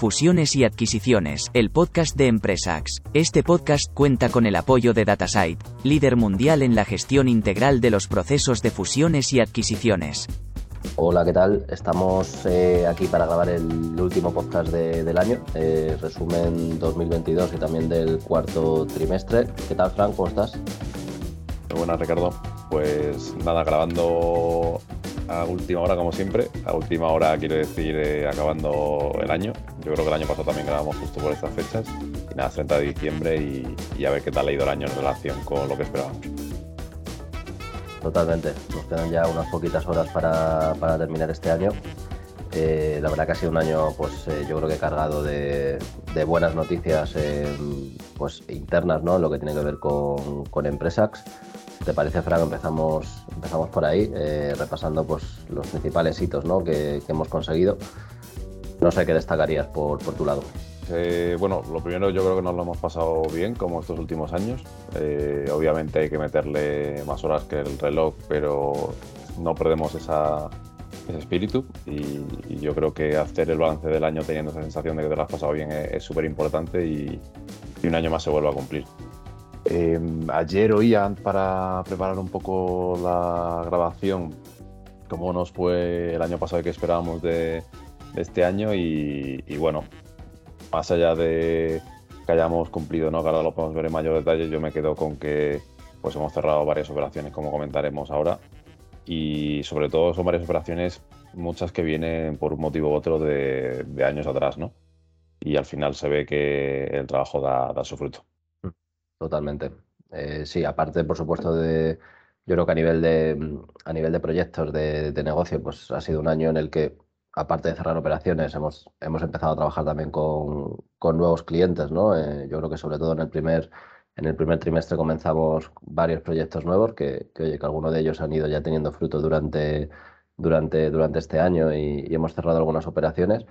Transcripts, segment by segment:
Fusiones y adquisiciones, el podcast de Empresax. Este podcast cuenta con el apoyo de Datasite, líder mundial en la gestión integral de los procesos de fusiones y adquisiciones. Hola, ¿qué tal? Estamos eh, aquí para grabar el último podcast del año, eh, resumen 2022 y también del cuarto trimestre. ¿Qué tal, Frank? ¿Cómo estás? Muy buenas, Ricardo. Pues nada, grabando a última hora, como siempre. A última hora, quiero decir, eh, acabando el año. Yo creo que el año pasado también grabamos justo por estas fechas. Y nada, 30 de diciembre y, a ver qué tal ha ido el año en relación con lo que esperábamos. Totalmente. Nos quedan ya unas poquitas horas para, terminar este año. Eh, la verdad que ha sido un año, pues eh, yo creo que cargado de, buenas noticias pues, internas, ¿no? Lo que tiene que ver con, con Empresax ¿Te parece, Frank? Empezamos, empezamos por ahí, eh, repasando pues, los principales hitos ¿no? que, hemos conseguido. No sé qué destacarías por, por tu lado. Eh, bueno, lo primero yo creo que nos lo hemos pasado bien como estos últimos años. Eh, obviamente hay que meterle más horas que el reloj, pero no perdemos esa, ese espíritu y, yo creo que hacer el balance del año teniendo esa sensación de que te lo has pasado bien es súper importante y, y un año más se vuelve a cumplir. Em, ayer oían para preparar un poco la grabación cómo nos fue el año pasado y qué esperábamos de, este año y, bueno, más allá de que hayamos cumplido, ¿no? que ahora lo podemos ver en mayor detalle, yo me quedo con que pues hemos cerrado varias operaciones como comentaremos ahora y sobre todo son varias operaciones, muchas que vienen por un motivo u otro de, años atrás, ¿no? Y al final se ve que el trabajo da su fruto. Totalmente. Eh, sí, aparte, por supuesto, de. Yo creo que a nivel de, mm, a nivel de proyectos de, negocio, pues ha sido un año en el que, aparte de cerrar operaciones, hemos, hemos empezado a trabajar también con, nuevos clientes, ¿no? Eh, yo creo que sobre todo en el primer, en el primer trimestre comenzamos varios proyectos nuevos que, que, oye, que algunos de ellos han ido ya teniendo fruto durante, durante, durante este año y, hemos cerrado algunas operaciones.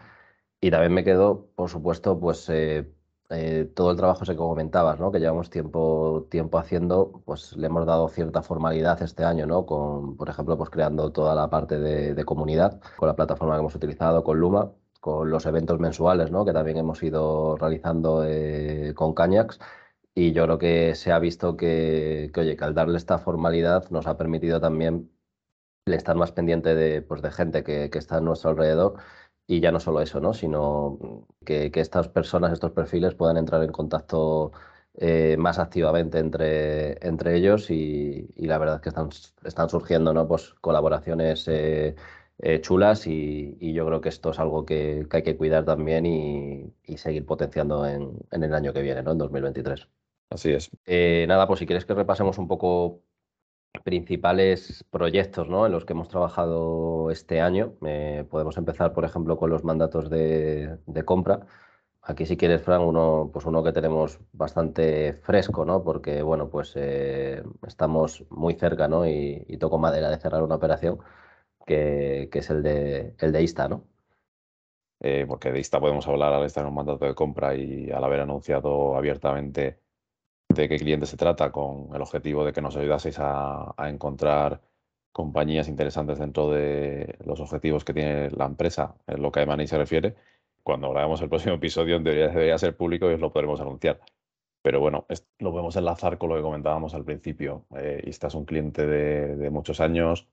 Y también me quedo, por supuesto, pues eh, eh, todo el trabajo que comentabas, ¿no? que llevamos tiempo, tiempo haciendo, pues le hemos dado cierta formalidad este año, ¿no? con, por ejemplo, pues creando toda la parte de, comunidad, con la plataforma que hemos utilizado, con Luma, con los eventos mensuales, ¿no? que también hemos ido realizando eh, con Cañax. Y yo creo que se ha visto que, oye, que al darle esta formalidad nos ha permitido también estar más pendiente de, pues, de gente que está a nuestro alrededor y ya no solo eso, ¿no? sino que, estas personas, estos perfiles puedan entrar en contacto eh, más activamente entre, entre ellos y, la verdad es que están, están surgiendo ¿no? pues, colaboraciones eh, eh, chulas y, yo creo que esto es algo que, hay que cuidar también y, seguir potenciando en, en, el año que viene, ¿no? en 2023. Así es. nada, pues si quieres que repasemos un poco principales proyectos ¿no? en los que hemos trabajado este año. Eh, podemos empezar, por ejemplo, con los mandatos de, compra. Aquí, si quieres, Fran, uno, pues uno que tenemos bastante fresco, ¿no? Porque, bueno, pues eh, estamos muy cerca, ¿no? Y, toco madera de cerrar una operación que, es el de, el de ISTA, ¿no? Eh, porque de ISTA podemos hablar al estar en un mandato de compra y al haber anunciado abiertamente de qué cliente se trata, con el objetivo de que nos ayudaseis a, encontrar compañías interesantes dentro de los objetivos que tiene la empresa, en lo que a Money se refiere. Cuando grabemos el próximo episodio, en teoría debería ser público y os lo podremos anunciar. Pero bueno, lo podemos enlazar con lo que comentábamos al principio. Eh, este es un cliente de, de, muchos años.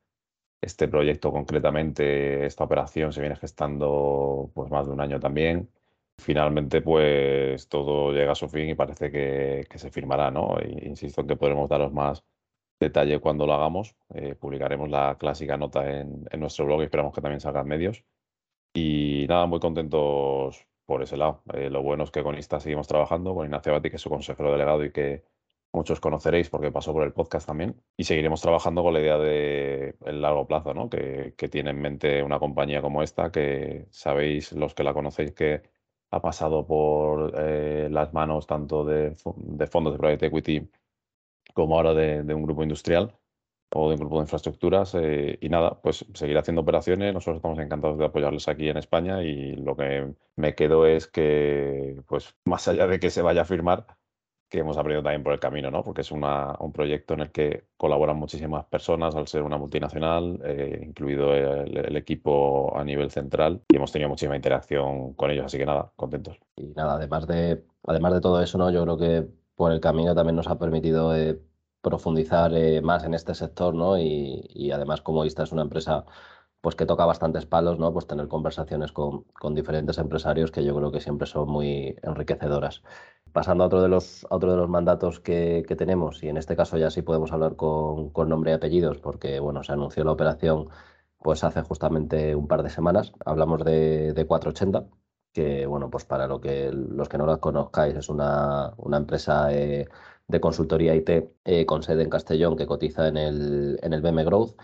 Este proyecto concretamente, esta operación se viene gestando pues más de un año también finalmente pues todo llega a su fin y parece que, se firmará, ¿no? insisto en que podremos daros más detalle cuando lo hagamos. Eh, publicaremos la clásica nota en, nuestro blog y esperamos que también salgan medios. Y nada, muy contentos por ese lado. Eh, lo bueno es que con ISTA seguimos trabajando, con Ignacio Bati, que es su consejero delegado y que muchos conoceréis porque pasó por el podcast también. Y seguiremos trabajando con la idea de largo plazo, ¿no? Que, tiene en mente una compañía como esta, que sabéis, los que la conocéis, que ha pasado por eh, las manos tanto de, fondos de private equity como ahora de, un grupo industrial o de un grupo de infraestructuras. Eh, y nada, pues seguir haciendo operaciones. Nosotros estamos encantados de apoyarles aquí en España y lo que me quedo es que, pues más allá de que se vaya a firmar, que hemos aprendido también por el camino, ¿no? Porque es una, un proyecto en el que colaboran muchísimas personas al ser una multinacional, eh, incluido el, equipo a nivel central, y hemos tenido muchísima interacción con ellos, así que nada, contentos. Y nada, además de, además de todo eso, ¿no? Yo creo que por el camino también nos ha permitido eh, profundizar eh, más en este sector, ¿no? Y, y además, como esta es una empresa pues que toca bastantes palos, ¿no? Pues tener conversaciones con, con, diferentes empresarios que yo creo que siempre son muy enriquecedoras. Pasando a otro de los, otro de los mandatos que, que, tenemos, y en este caso ya sí podemos hablar con, con, nombre y apellidos, porque bueno, se anunció la operación pues hace justamente un par de semanas. Hablamos de, de 480, que bueno, pues para lo que, los que no la conozcáis, es una, una empresa eh, de consultoría IT eh, con sede en Castellón que cotiza en el, en el BM Growth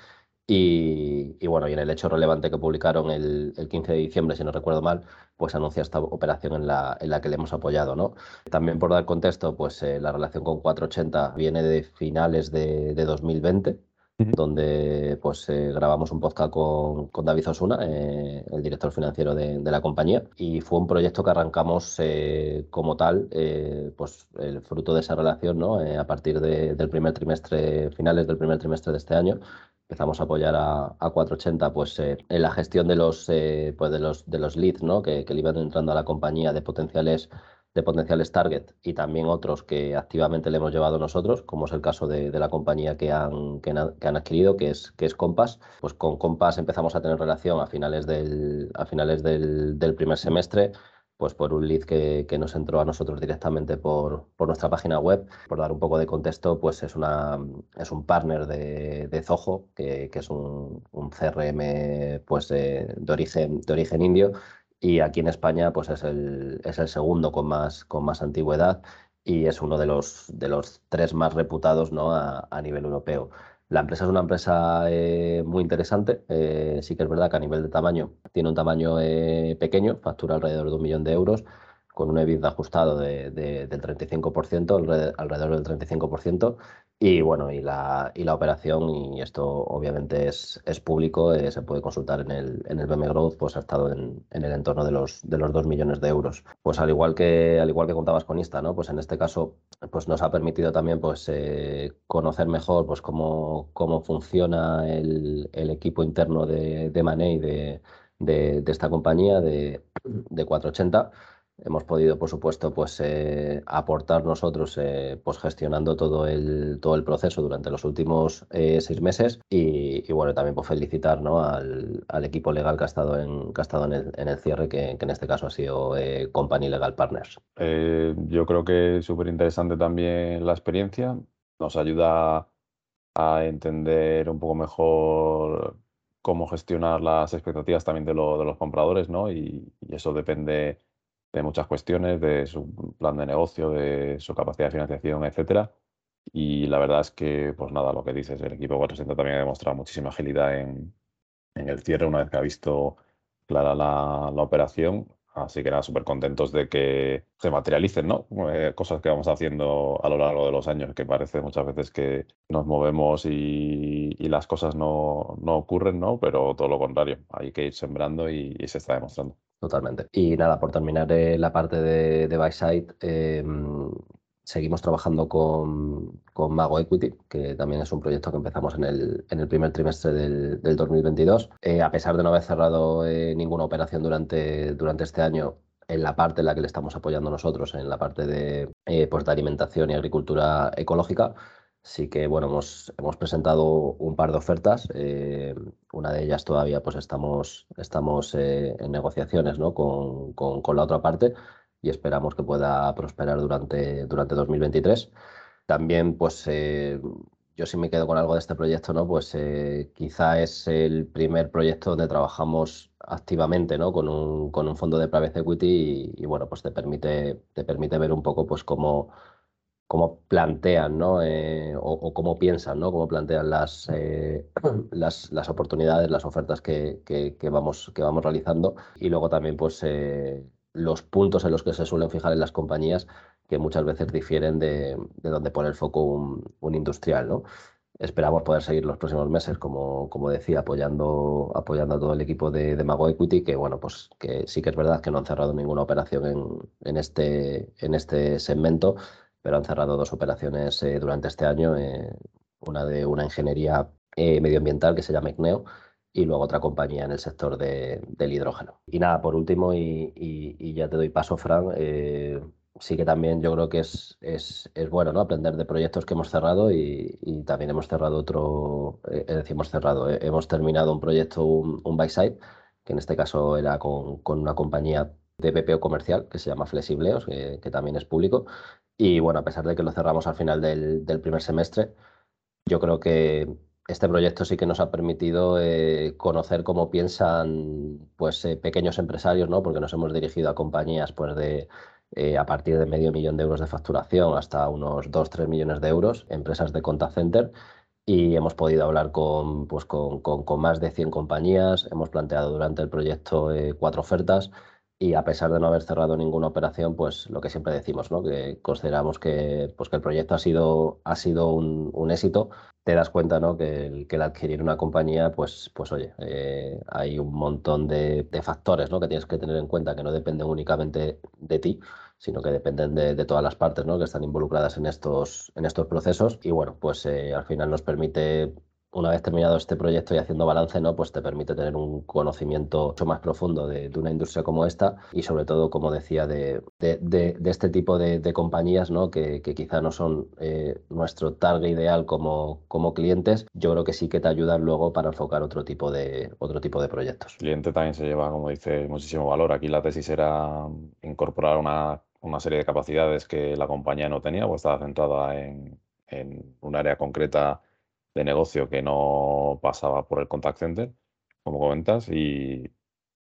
y, bueno, y en el hecho relevante que publicaron el, 15 de diciembre, si no recuerdo mal, pues anuncia esta operación en la, en la que le hemos apoyado. ¿no? También por dar contexto, pues eh, la relación con 480 viene de finales de, 2020, donde pues eh, grabamos un podcast con, con David Osuna, eh, el director financiero de, de, la compañía, y fue un proyecto que arrancamos como tal, pues el fruto de esa relación, ¿no? a partir del primer trimestre, finales del primer trimestre de este año, empezamos a apoyar a, a 480 pues, eh, en la gestión de los, eh, pues de los, de los leads ¿no? que, que, le iban entrando a la compañía de potenciales, de potenciales target y también otros que activamente le hemos llevado nosotros, como es el caso de, la compañía que han, que han, adquirido, que es, que es Compass. Pues con Compass empezamos a tener relación a finales del, a finales del, del primer semestre pues por un lead que, nos entró a nosotros directamente por, por, nuestra página web. Por dar un poco de contexto, pues es, una, es un partner de, de Zoho, que, que, es un, un CRM pues de, de, origen, de origen indio. Y aquí en España pues es el, es el segundo con más, con más antigüedad y es uno de los, de los tres más reputados ¿no? a, a nivel europeo. La empresa es una empresa eh, muy interesante. Eh, sí que es verdad que a nivel de tamaño tiene un tamaño eh, pequeño, factura alrededor de un millón de euros, con un EBITDA ajustado de, del 35%, alrededor del 35%. Y bueno, y la, y la operación, y esto obviamente es, es público, eh, se puede consultar en el, en el BM Growth, pues ha estado en, en, el entorno de los, de los 2 millones de euros. Pues al igual que, al igual que contabas con Insta, ¿no? Pues en este caso pues nos ha permitido también pues, eh, conocer mejor pues, cómo, cómo funciona el, el equipo interno de, de Money de, de, de esta compañía de, de 480 hemos podido, por supuesto, pues eh, aportar nosotros, eh, pues gestionando todo el, todo el proceso durante los últimos eh, seis meses y, bueno, también pues felicitar ¿no? al, al, equipo legal que ha estado en, que ha estado en, el, en el cierre, que, en este caso ha sido Company Legal Partners. yo creo que es súper interesante también la experiencia, nos ayuda a entender un poco mejor cómo gestionar las expectativas también de, lo, de los compradores, ¿no? Y eso depende de muchas cuestiones, de su plan de negocio, de su capacidad de financiación, etcétera. Y la verdad es que, pues nada, lo que dices, el equipo 460 también ha demostrado muchísima agilidad en, en el cierre una vez que ha visto clara la, la operación. Así que nada, súper contentos de que se materialicen, ¿no? Eh, cosas que vamos haciendo a lo largo de los años, que parece muchas veces que nos movemos y, y las cosas no, no, ocurren, ¿no? Pero todo lo contrario, hay que ir sembrando y, se está demostrando. Totalmente. Y nada, por terminar eh, la parte de, de Byside, eh, seguimos trabajando con, con, Mago Equity, que también es un proyecto que empezamos en el, en el primer trimestre del, del 2022. Eh, a pesar de no haber cerrado eh, ninguna operación durante, durante este año, en la parte en la que le estamos apoyando nosotros, en la parte de, eh, pues de alimentación y agricultura ecológica, Sí que, bueno, hemos, hemos presentado un par de ofertas. Eh, una de ellas todavía pues estamos, estamos eh, en negociaciones ¿no? con, con, con, la otra parte y esperamos que pueda prosperar durante, durante 2023. También, pues, eh, yo sí me quedo con algo de este proyecto, ¿no? Pues eh, quizá es el primer proyecto donde trabajamos activamente, ¿no? Con un, con un fondo de private equity y, bueno, pues te permite, te permite ver un poco pues cómo cómo plantean, ¿no? Eh, o, cómo piensan, ¿no? Cómo plantean las, eh, las, las, oportunidades, las ofertas que, que, vamos, que vamos realizando. Y luego también, pues, los puntos en los que se suelen fijar en las compañías que muchas veces difieren de, de donde pone el foco un, industrial, ¿no? Esperamos poder seguir los próximos meses, como, como decía, apoyando, apoyando a todo el equipo de, de, Mago Equity, que bueno, pues que sí que es verdad que no han cerrado ninguna operación en, en este, en este segmento, pero han cerrado dos operaciones eh, durante este año, eh, una de una ingeniería eh, medioambiental que se llama ICNEO y luego otra compañía en el sector de, del hidrógeno. Y nada, por último, y, y, ya te doy paso, Fran, sí que también yo creo que es, es, es bueno ¿no? aprender de proyectos que hemos cerrado y, también hemos cerrado otro, eh, es decir, hemos cerrado, eh, hemos terminado un proyecto, un, un buy side, que en este caso era con, con, una compañía de BPO comercial que se llama Flexibleos, que, que, también es público. Y bueno, a pesar de que lo cerramos al final del, del primer semestre, yo creo que este proyecto sí que nos ha permitido eh, conocer cómo piensan pues, eh, pequeños empresarios, ¿no? porque nos hemos dirigido a compañías pues, de, eh, a partir de medio millón de euros de facturación hasta unos 2-3 millones de euros, empresas de contact center. Y hemos podido hablar con, pues con, con, con más de 100 compañías, hemos planteado durante el proyecto cuatro ofertas y a pesar de no haber cerrado ninguna operación, pues lo que siempre decimos, ¿no? que consideramos que, pues que el proyecto ha sido, ha sido un, un éxito, te das cuenta ¿no? que, el, que el adquirir una compañía, pues, pues oye, eh, hay un montón de, factores ¿no? que tienes que tener en cuenta que no dependen únicamente de ti, sino que dependen de, de todas las partes ¿no? que están involucradas en estos, en estos procesos. Y bueno, pues eh, al final nos permite una vez terminado este proyecto y haciendo balance, ¿no? pues te permite tener un conocimiento mucho más profundo de, una industria como esta y sobre todo, como decía, de, este tipo de, compañías ¿no? que, quizá no son eh, nuestro target ideal como, clientes, yo creo que sí que te ayudan luego para enfocar otro tipo de, otro tipo de proyectos. El cliente también se lleva, como dice, muchísimo valor. Aquí la tesis era incorporar una, una serie de capacidades que la compañía no tenía, pues estaba centrada en, en un área concreta de negocio que no pasaba por el contact center, como comentas, y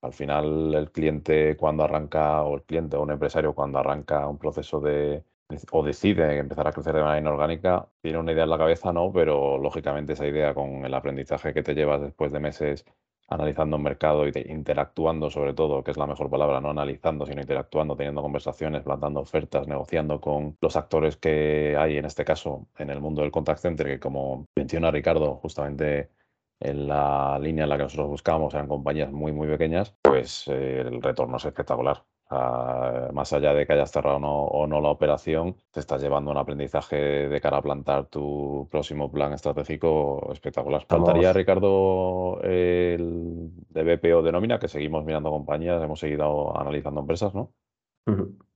al final el cliente cuando arranca, o el cliente o un empresario cuando arranca un proceso de, o decide empezar a crecer de manera inorgánica, tiene una idea en la cabeza, no, pero lógicamente esa idea con el aprendizaje que te llevas después de meses analizando un mercado y interactuando sobre todo, que es la mejor palabra, no analizando, sino interactuando, teniendo conversaciones, plantando ofertas, negociando con los actores que hay, en este caso, en el mundo del contact center, que como menciona Ricardo, justamente en la línea en la que nosotros buscamos eran compañías muy, muy pequeñas, pues eh, el retorno es espectacular más allá de que hayas cerrado no, o no la operación, te estás llevando un aprendizaje de cara a plantar tu próximo plan estratégico espectacular. Faltaría, Ricardo, el de BPO de nómina, que seguimos mirando compañías, hemos seguido analizando empresas, ¿no?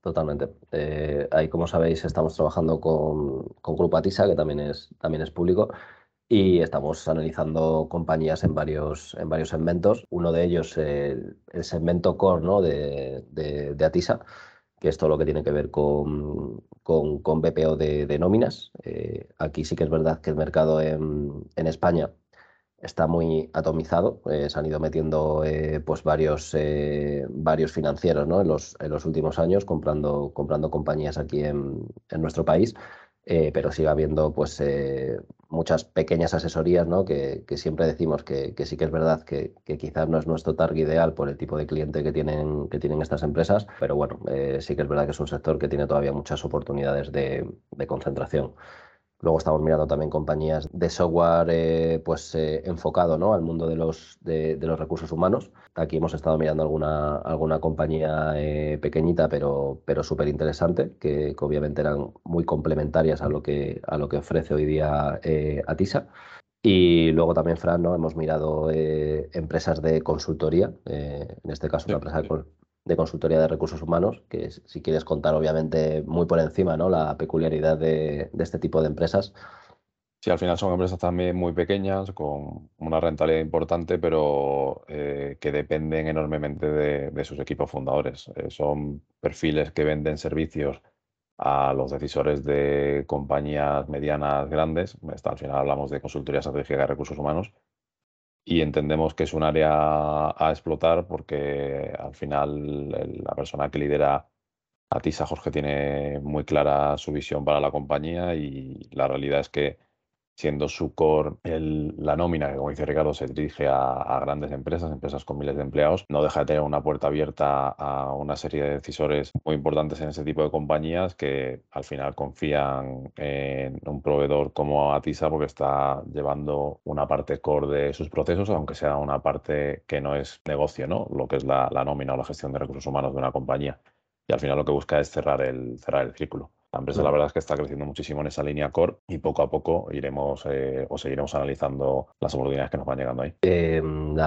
Totalmente. Eh, ahí, como sabéis, estamos trabajando con, con Grupo Atisa, que también es, también es público, y estamos analizando compañías en varios, en varios segmentos. Uno de ellos, el, segmento core ¿no? de, de, Atisa, que es todo lo que tiene que ver con, con, con BPO de, de nóminas. Eh, aquí sí que es verdad que el mercado en, en España está muy atomizado. Eh, se han ido metiendo eh, pues varios, eh, varios financieros ¿no? en, los, en los últimos años comprando, comprando compañías aquí en, en nuestro país. Pero sigue habiendo pues, muchas pequeñas asesorías ¿no? que, que siempre decimos que, que, sí que es verdad que, que, quizás no es nuestro target ideal por el tipo de cliente que tienen, que tienen estas empresas, pero bueno, eh, sí que es verdad que es un sector que tiene todavía muchas oportunidades de, de concentración. Luego estamos mirando también compañías de software eh, pues, eh, enfocado ¿no? al mundo de los, de, de, los recursos humanos. Aquí hemos estado mirando alguna, alguna compañía eh, pequeñita, pero, pero súper interesante, que, que, obviamente eran muy complementarias a lo que, a lo que ofrece hoy día Atisa. Y luego también, Fran, ¿no? hemos mirado eh, empresas de consultoría, en este caso una empresa de, de consultoría de recursos humanos, que si quieres contar obviamente muy por encima ¿no? la peculiaridad de, este tipo de empresas. Sí, al final son empresas también muy pequeñas, con una rentabilidad importante, pero eh, que dependen enormemente de, sus equipos fundadores. Eh, son perfiles que venden servicios a los decisores de compañías medianas grandes. Al final hablamos de consultoría estratégica de recursos humanos y entendemos que es un área a explotar porque al final la persona que lidera Atisa Jorge tiene muy clara su visión para la compañía y la realidad es que siendo su core la nómina, que como dice Ricardo, se dirige a, grandes empresas, empresas con miles de empleados, no deja de tener una puerta abierta a una serie de decisores muy importantes en ese tipo de compañías que al final confían en un proveedor como Atisa porque está llevando una parte core de sus procesos, aunque sea una parte que no es negocio, ¿no? Lo que es la, la nómina o la gestión de recursos humanos de una compañía. Y al final lo que busca es cerrar el, cerrar el círculo. La empresa la verdad es que está creciendo muchísimo en esa línea core y poco a poco iremos eh, o seguiremos analizando las oportunidades que nos van llegando ahí. Eh,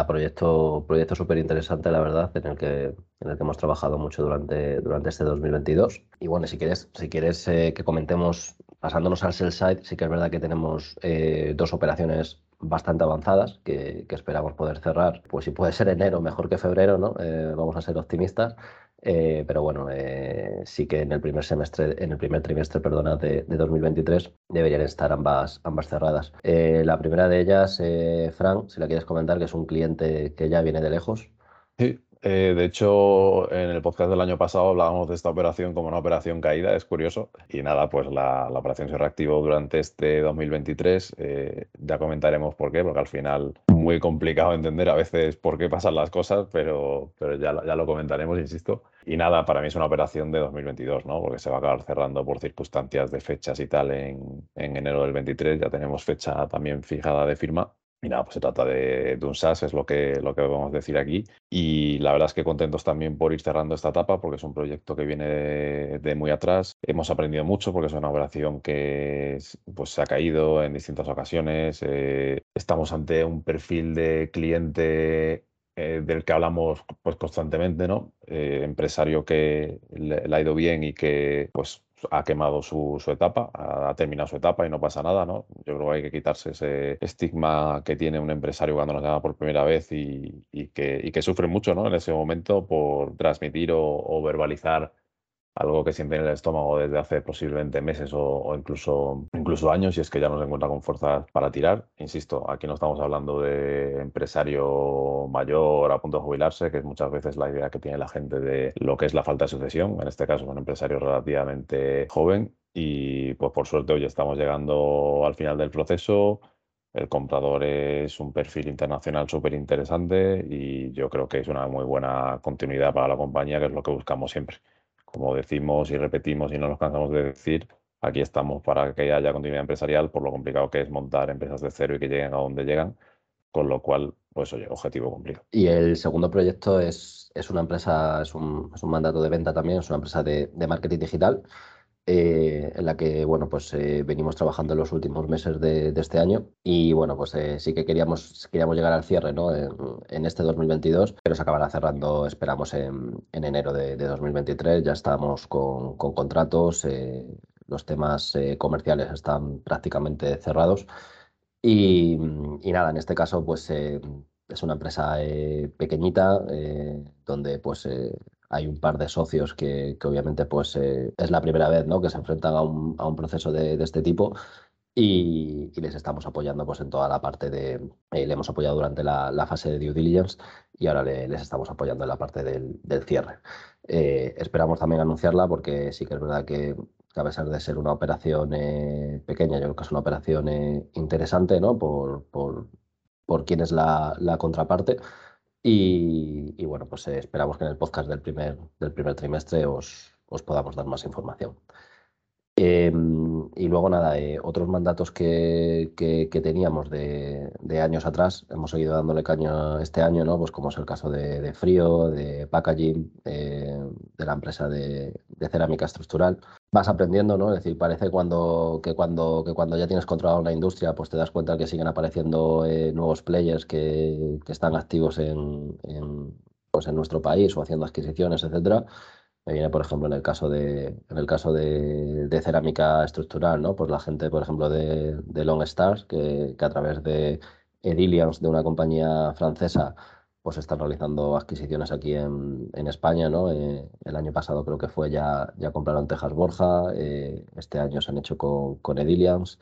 proyecto proyecto súper interesante, la verdad, en el, que, en el que hemos trabajado mucho durante, durante este 2022. Y bueno, si quieres, si quieres eh, que comentemos, pasándonos al sell side, sí que es verdad que tenemos eh, dos operaciones bastante avanzadas que, que, esperamos poder cerrar, pues si puede ser enero, mejor que febrero, ¿no? vamos a ser optimistas. Eh, pero bueno, eh, sí que en el primer semestre, en el primer trimestre, perdona, de, 2023 deberían estar ambas, ambas cerradas. Eh, la primera de ellas, Frank, si la quieres comentar, que es un cliente que ya viene de lejos. Sí, eh, de hecho, en el podcast del año pasado hablábamos de esta operación como una operación caída, es curioso. Y nada, pues la, operación se reactivó durante este 2023. Eh, ya comentaremos por qué, porque al final muy complicado entender a veces por qué pasan las cosas, pero, pero ya, ya lo comentaremos, insisto. Y nada, para mí es una operación de 2022, ¿no? Porque se va a acabar cerrando por circunstancias de fechas y tal en, en enero del 23. Ya tenemos fecha también fijada de firma. Y nada, pues se trata de, un SaaS, es lo que, lo que podemos decir aquí. Y la verdad es que contentos también por ir cerrando esta etapa, porque es un proyecto que viene de, muy atrás. Hemos aprendido mucho porque es una operación que pues, se ha caído en distintas ocasiones. Eh, estamos ante un perfil de cliente eh, del que hablamos pues, constantemente, ¿no? Eh, empresario que le, le, ha ido bien y que pues ha quemado su, etapa, ha, terminado su etapa y no pasa nada, ¿no? Yo creo que hay que quitarse ese estigma que tiene un empresario cuando nos llama por primera vez y, que, que, sufre mucho, ¿no? En ese momento por transmitir o verbalizar algo que siente en el estómago desde hace posiblemente meses o, incluso, incluso años y es que ya no se encuentra con fuerzas para tirar. Insisto, aquí no estamos hablando de empresario mayor a punto de jubilarse, que es muchas veces la idea que tiene la gente de lo que es la falta de sucesión, en este caso un empresario relativamente joven y pues por suerte hoy estamos llegando al final del proceso. El comprador es un perfil internacional súper interesante y yo creo que es una muy buena continuidad para la compañía, que es lo que buscamos siempre como decimos y repetimos y no nos cansamos de decir, aquí estamos para que haya continuidad empresarial por lo complicado que es montar empresas de cero y que lleguen a donde llegan, con lo cual, pues oye, objetivo cumplido. Y el segundo proyecto es, es una empresa, es un, es un, mandato de venta también, es una empresa de, de marketing digital eh, en la que bueno, pues, eh, venimos trabajando en los últimos meses de, este año y bueno, pues eh, sí que queríamos, queríamos llegar al cierre ¿no? en, este 2022, pero se acabará cerrando, esperamos, en, enero de, 2023. Ya estamos con, contratos, los temas comerciales están prácticamente cerrados y, nada, en este caso pues es una empresa pequeñita donde pues hay un par de socios que, obviamente pues eh, es la primera vez ¿no? que se enfrentan a un, a un proceso de, de, este tipo y, les estamos apoyando pues en toda la parte de, eh, le hemos apoyado durante la, la, fase de due diligence y ahora les estamos apoyando en la parte del, del cierre. Eh, esperamos también anunciarla porque sí que es verdad que, a pesar de ser una operación pequeña, yo creo que es una operación interesante ¿no? por, por, por quién es la, la contraparte. Y, bueno, pues eh, esperamos que en el podcast del primer, del primer trimestre os, os podamos dar más información. Em, y luego nada, eh, otros mandatos que, que, teníamos de, de, años atrás, hemos seguido dándole caña este año, ¿no? Pues como es el caso de, de Frío, de Packaging, eh, de la empresa de, cerámica estructural. Vas aprendiendo, ¿no? Es decir, parece cuando, que, cuando, que cuando ya tienes controlada una industria, pues te das cuenta que siguen apareciendo eh, nuevos players que, que, están activos en, en, pues en nuestro país o haciendo adquisiciones, etcétera me viene, por ejemplo, en el caso de, en el caso de, cerámica estructural, ¿no? Pues la gente, por ejemplo, de, de Long Stars, que, a través de Edilians, de una compañía francesa, pues están realizando adquisiciones aquí en, España, ¿no? Eh, el año pasado creo que fue ya, ya compraron Texas Borja, eh, este año se han hecho con, con Edilians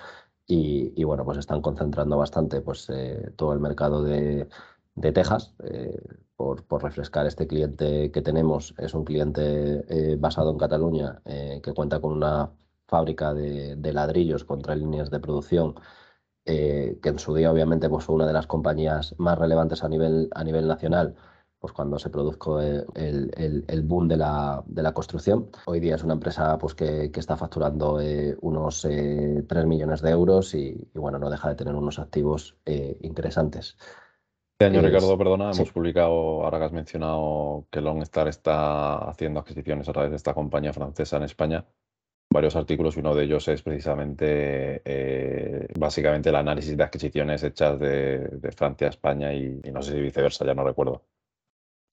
y, bueno, pues están concentrando bastante pues eh, todo el mercado de de Texas. Por, por, refrescar este cliente que tenemos, es un cliente basado en Cataluña que cuenta con una fábrica de, de ladrillos contra líneas de producción que en su día obviamente pues, fue una de las compañías más relevantes a nivel, a nivel nacional pues cuando se produjo el, el, boom de la, de la, construcción. Hoy día es una empresa pues, que, que está facturando eh, unos 3 eh, millones de euros y, bueno, no deja de tener unos activos eh, interesantes. Este año, Ricardo, perdona, hemos publicado, ahora que has mencionado que Longstar está haciendo adquisiciones a través de esta compañía francesa en España, varios artículos y uno de ellos es precisamente básicamente el análisis de adquisiciones hechas de, Francia a España y, y, no sé si viceversa, ya no recuerdo.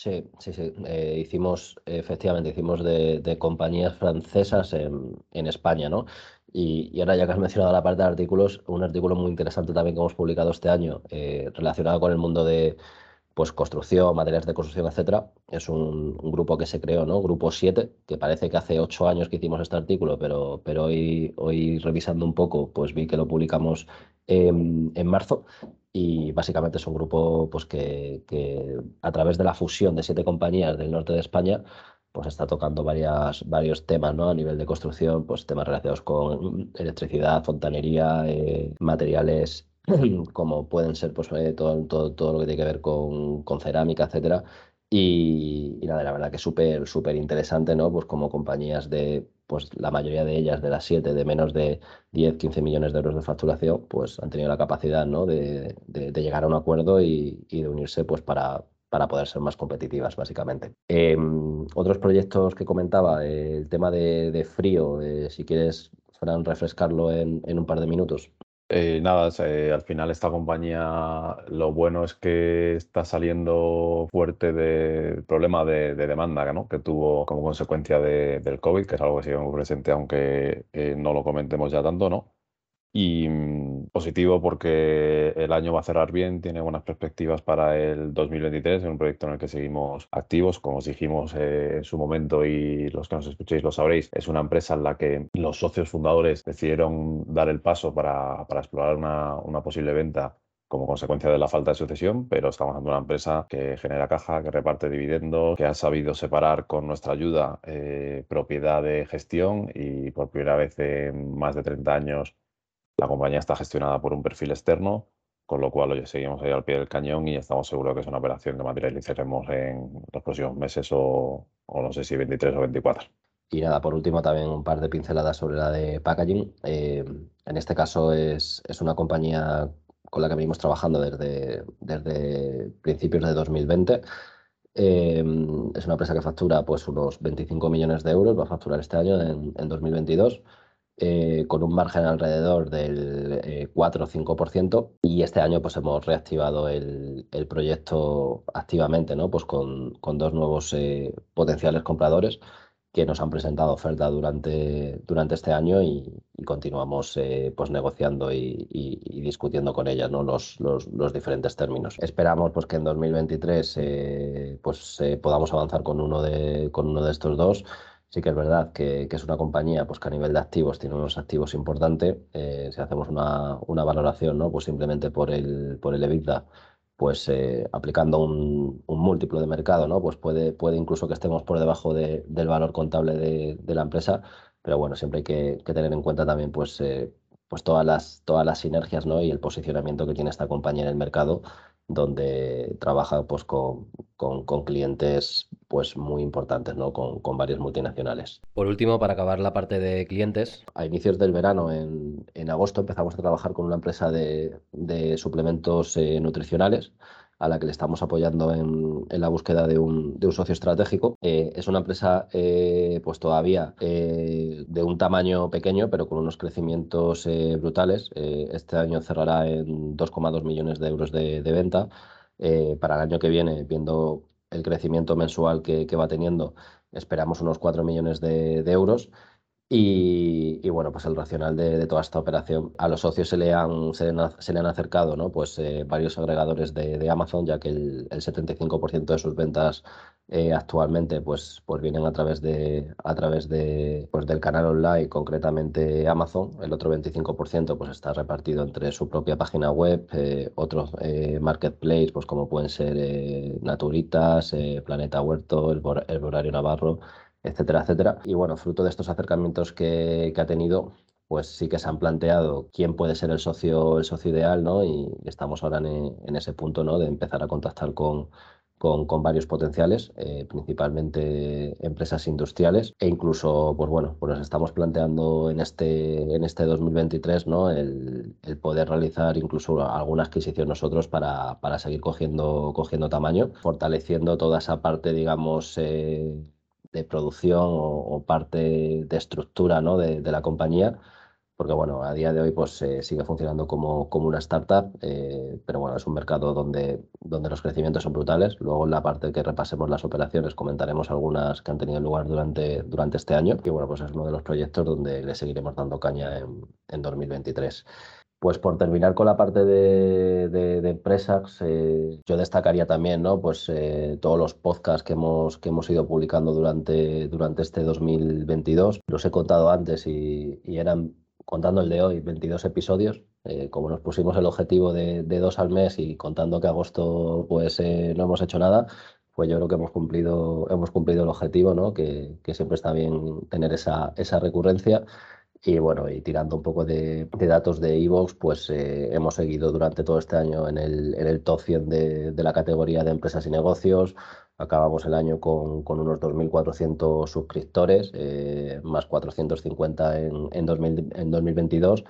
Sí, sí, sí. Eh, hicimos, efectivamente, hicimos de, compañías francesas en, España, ¿no? Y, ahora ya que has mencionado la parte de artículos, un artículo muy interesante también que hemos publicado este año eh, relacionado con el mundo de pues, construcción, materiales de construcción, etcétera. Es un, grupo que se creó, ¿no? Grupo 7, que parece que hace ocho años que hicimos este artículo, pero, pero hoy, hoy revisando un poco, pues vi que lo publicamos en, marzo y básicamente es un grupo pues, que, que, a través de la fusión de siete compañías del norte de España pues está tocando varias, varios temas ¿no? a nivel de construcción, pues temas relacionados con electricidad, fontanería, eh, materiales como pueden ser pues, eh, todo, todo, todo, lo que tiene que ver con, con cerámica, etcétera. Y, y, nada, la verdad que súper, súper interesante, ¿no? Pues como compañías de pues la mayoría de ellas, de las siete, de menos de 10, 15 millones de euros de facturación, pues han tenido la capacidad ¿no? de, llegar a un acuerdo y, de unirse pues para, para poder ser más competitivas, básicamente. Em, otros proyectos que comentaba, el tema de, frío, eh, si quieres, Fran, refrescarlo en, en un par de minutos. Eh, nada, al final esta compañía lo bueno es que está saliendo fuerte del problema de, demanda ¿no? que tuvo como consecuencia del COVID, que es algo que sigue muy presente, aunque eh, no lo comentemos ya tanto, ¿no? Y mm, positivo porque el año va a cerrar bien, tiene buenas perspectivas para el 2023, es un proyecto en el que seguimos activos, como os dijimos eh, en su momento y los que nos escuchéis lo sabréis, es una empresa en la que los socios fundadores decidieron dar el paso para, para explorar una, una posible venta como consecuencia de la falta de sucesión, pero estamos de una empresa que genera caja, que reparte dividendos, que ha sabido separar con nuestra ayuda eh, propiedad de gestión y por primera vez en más de 30 años la compañía está gestionada por un perfil externo, con lo cual hoy seguimos ahí al pie del cañón y estamos seguros que es una operación que materializaremos en los próximos meses o, no sé si 23 o 24. Y nada, por último también un par de pinceladas sobre la de packaging. Eh, en este caso es, es, una compañía con la que venimos trabajando desde, desde principios de 2020. Eh, es una empresa que factura pues unos 25 millones de euros, va a facturar este año en, en 2022 eh, con un margen alrededor del 4 eh, o 5%. Y este año pues, hemos reactivado el, proyecto activamente, ¿no? pues con, con dos nuevos eh, potenciales compradores que nos han presentado oferta durante, durante este año y, continuamos pues negociando y, discutiendo con ellas ¿no? los, los, diferentes términos. Esperamos pues, que en 2023 pues, podamos avanzar con uno, de, con uno de estos dos Sí que es verdad que, es una compañía pues, que a nivel de activos tiene unos activos importantes. Eh, si hacemos una, una, valoración, ¿no? pues simplemente por el, por el EBITDA, pues eh, aplicando un, un, múltiplo de mercado, ¿no? pues puede, puede incluso que estemos por debajo de, del valor contable de, de, la empresa. Pero bueno, siempre hay que, que tener en cuenta también pues, eh, pues todas, las, todas las sinergias ¿no? y el posicionamiento que tiene esta compañía en el mercado donde trabaja pues, con, con, clientes pues, muy importantes, ¿no? Con, con, varios multinacionales. Por último, para acabar la parte de clientes, a inicios del verano, en, en agosto, empezamos a trabajar con una empresa de, de suplementos eh, nutricionales a la que le estamos apoyando en, en la búsqueda de un, de un socio estratégico. Eh, es una empresa eh, pues todavía eh, de un tamaño pequeño, pero con unos crecimientos brutales. este año cerrará en 2,2 millones de euros de, de venta. para el año que viene, viendo el crecimiento mensual que, que va teniendo, esperamos unos 4 millones de, de euros. Y, bueno, pues el racional de, toda esta operación. A los socios se le han, se le han, acercado ¿no? pues, eh, varios agregadores de, Amazon, ya que el, 75% de sus ventas eh, actualmente pues, pues vienen a través, de, a través de, pues del canal online, concretamente Amazon. El otro 25% pues, está repartido entre su propia página web, eh, otros eh, marketplace, pues, como pueden ser Naturitas, Planeta Huerto, el, el Horario Navarro, etcétera, etcétera. Y bueno, fruto de estos acercamientos que, que ha tenido, pues sí que se han planteado quién puede ser el socio, el socio ideal, ¿no? Y estamos ahora en, en ese punto, ¿no? De empezar a contactar con, con, varios potenciales, eh, principalmente empresas industriales e incluso, pues bueno, pues nos estamos planteando en este, en este 2023 ¿no? el, poder realizar incluso alguna adquisición nosotros para, para seguir cogiendo, cogiendo tamaño, fortaleciendo toda esa parte, digamos, eh, de producción o, parte de estructura ¿no? de, la compañía porque bueno, a día de hoy pues eh, sigue funcionando como, como una startup, eh, pero bueno, es un mercado donde, donde los crecimientos son brutales. Luego en la parte que repasemos las operaciones comentaremos algunas que han tenido lugar durante, durante este año y bueno, pues es uno de los proyectos donde le seguiremos dando caña en, en 2023. Pues por terminar con la parte de, de, empresas, eh, yo destacaría también ¿no? pues, todos los podcasts que hemos, que hemos ido publicando durante, durante este 2022. Los he contado antes y, y eran contando el de hoy, 22 episodios. Eh, como nos pusimos el objetivo de, dos al mes y contando que agosto pues eh, no hemos hecho nada, pues yo creo que hemos cumplido, hemos cumplido el objetivo, ¿no? que, siempre está bien tener esa, esa recurrencia. Y bueno, y tirando un poco de, datos de Evox, pues eh, hemos seguido durante todo este año en el, en el top 100 de, de, la categoría de empresas y negocios. Acabamos el año con, con unos 2.400 suscriptores, eh, más 450 en, en, 2000, en 2022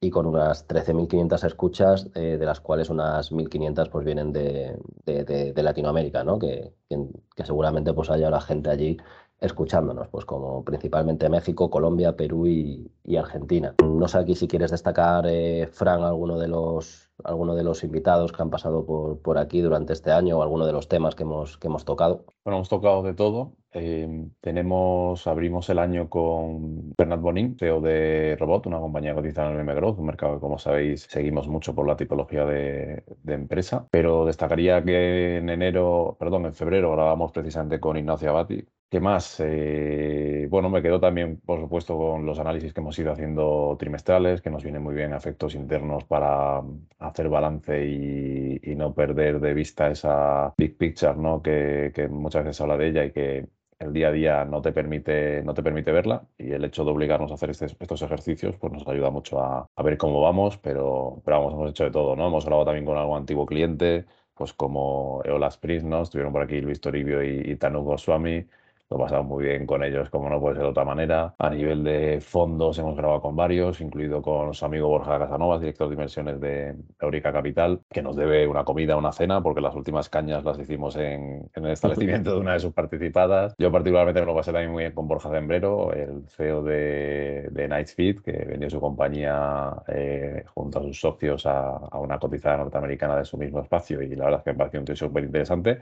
y con unas 13.500 escuchas, eh, de las cuales unas 1.500 pues vienen de, de, Latinoamérica, ¿no? que, que, seguramente pues haya la gente allí escuchándonos, pues como principalmente México, Colombia, Perú y, Argentina. No sé aquí si quieres destacar, eh, Fran, alguno de los alguno de los invitados que han pasado por, por, aquí durante este año o alguno de los temas que hemos, que hemos tocado? Bueno, hemos tocado de todo. Eh, tenemos, abrimos el año con Bernard Bonin, CEO de Robot, una compañía cotizada en el M-Growth, un mercado que, como sabéis, seguimos mucho por la tipología de, de, empresa. Pero destacaría que en enero, perdón, en febrero grabamos precisamente con Ignacio Abati, ¿Qué más? Eh, bueno, me quedo también, por supuesto, con los análisis que hemos ido haciendo trimestrales, que nos vienen muy bien efectos internos para hacer balance y, no perder de vista esa big picture, ¿no? Que, muchas veces habla de ella y que el día a día no te permite, no te permite verla y el hecho de obligarnos a hacer estos ejercicios pues nos ayuda mucho a, ver cómo vamos, pero, pero vamos, hemos hecho de todo, ¿no? Hemos hablado también con algún antiguo cliente, pues como Eola Springs, ¿no? Estuvieron por aquí Luis Toribio y, y Tanu Goswami, lo pasamos muy bien con ellos, como no puede ser de otra manera. A nivel de fondos hemos grabado con varios, incluido con su amigo Borja Casanovas, director de inversiones de Eurica Capital, que nos debe una comida, una cena, porque las últimas cañas las hicimos en, el establecimiento de una de sus participadas. Yo particularmente me lo pasé también muy bien con Borja Zembrero, el CEO de, de Nightfeed, que vendió su compañía eh, junto a sus socios a, a, una cotizada norteamericana de su mismo espacio y la verdad es que me pareció un tío súper interesante.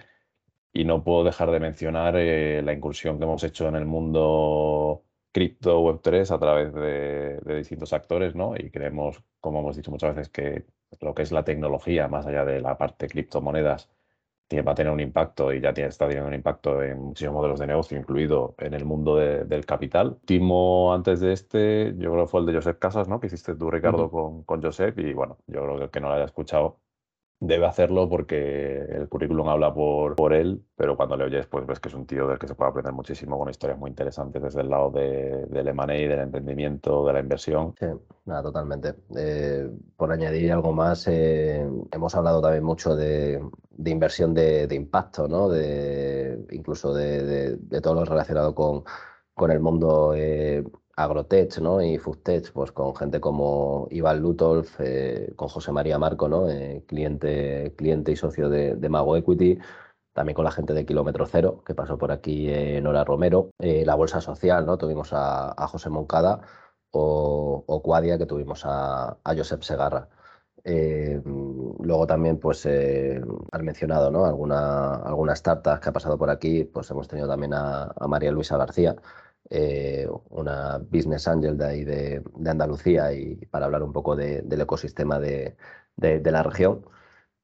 Y no puedo dejar de mencionar eh, la incursión que hemos hecho en el mundo cripto Web3 a través de, distintos actores, ¿no? Y creemos, como hemos dicho muchas veces, que lo que es la tecnología, más allá de la parte criptomonedas, tiene, va a tener un impacto y ya tiene, está teniendo un impacto en muchísimos modelos de negocio, incluido en el mundo del capital. Último antes de este, yo creo que fue el de Josep Casas, ¿no? Que hiciste tú, Ricardo, con, con Josep. Y bueno, yo creo que el que no lo haya escuchado debe hacerlo porque el currículum habla por, por él, pero cuando le oyes, pues ves que es un tío del que se puede aprender muchísimo con historias muy interesantes desde el lado de, del M&A, del emprendimiento, de la inversión. Sí, nada, totalmente. Eh, por añadir algo más, eh, hemos hablado también mucho de, de inversión de, impacto, ¿no? De, incluso de, de, todo lo relacionado con, con el mundo eh, agrotech ¿no? y foodtech, pues con gente como Iván Lutolf, eh, con José María Marco, ¿no? Eh, cliente, cliente y socio de, Mago Equity, también con la gente de Kilómetro Cero, que pasó por aquí eh, Nora Romero, la Bolsa Social, ¿no? tuvimos a, José Moncada, o, o Cuadia, que tuvimos a, Josep Segarra. luego también, pues, has mencionado ¿no? alguna, alguna startup que ha pasado por aquí, pues hemos tenido también a María Luisa García, eh, una business angel de ahí de, Andalucía y para hablar un poco del ecosistema de, la región.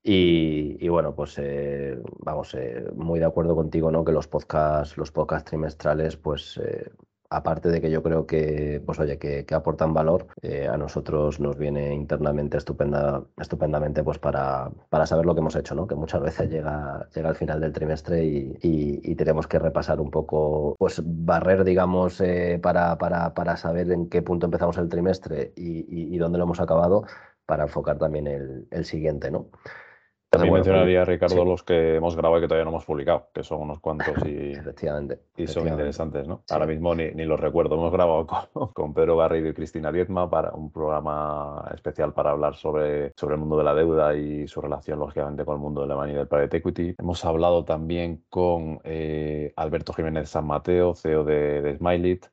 Y, bueno, pues eh, vamos, eh, muy de acuerdo contigo, ¿no? Que los podcasts, los podcasts trimestrales, pues eh, aparte de que yo creo que, pues oye, que, aportan valor, a nosotros nos viene internamente estupenda, estupendamente pues para, para saber lo que hemos hecho, ¿no? Que muchas veces llega, llega al final del trimestre y, tenemos que repasar un poco, pues barrer, digamos, para, para, para, saber en qué punto empezamos el trimestre y, dónde lo hemos acabado para enfocar también el, el siguiente, ¿no? También mencionaría, Ricardo, los que hemos grabado y que todavía no hemos publicado, que son unos cuantos y, efectivamente, y son interesantes, ¿no? Ahora mismo ni, ni, los recuerdo. Hemos grabado con, Pedro Garrido y Cristina Diezma para un programa especial para hablar sobre, sobre el mundo de la deuda y su relación, lógicamente, con el mundo de la money del private equity. Hemos hablado también con eh, Alberto Jiménez San Mateo, CEO de, de Smilit.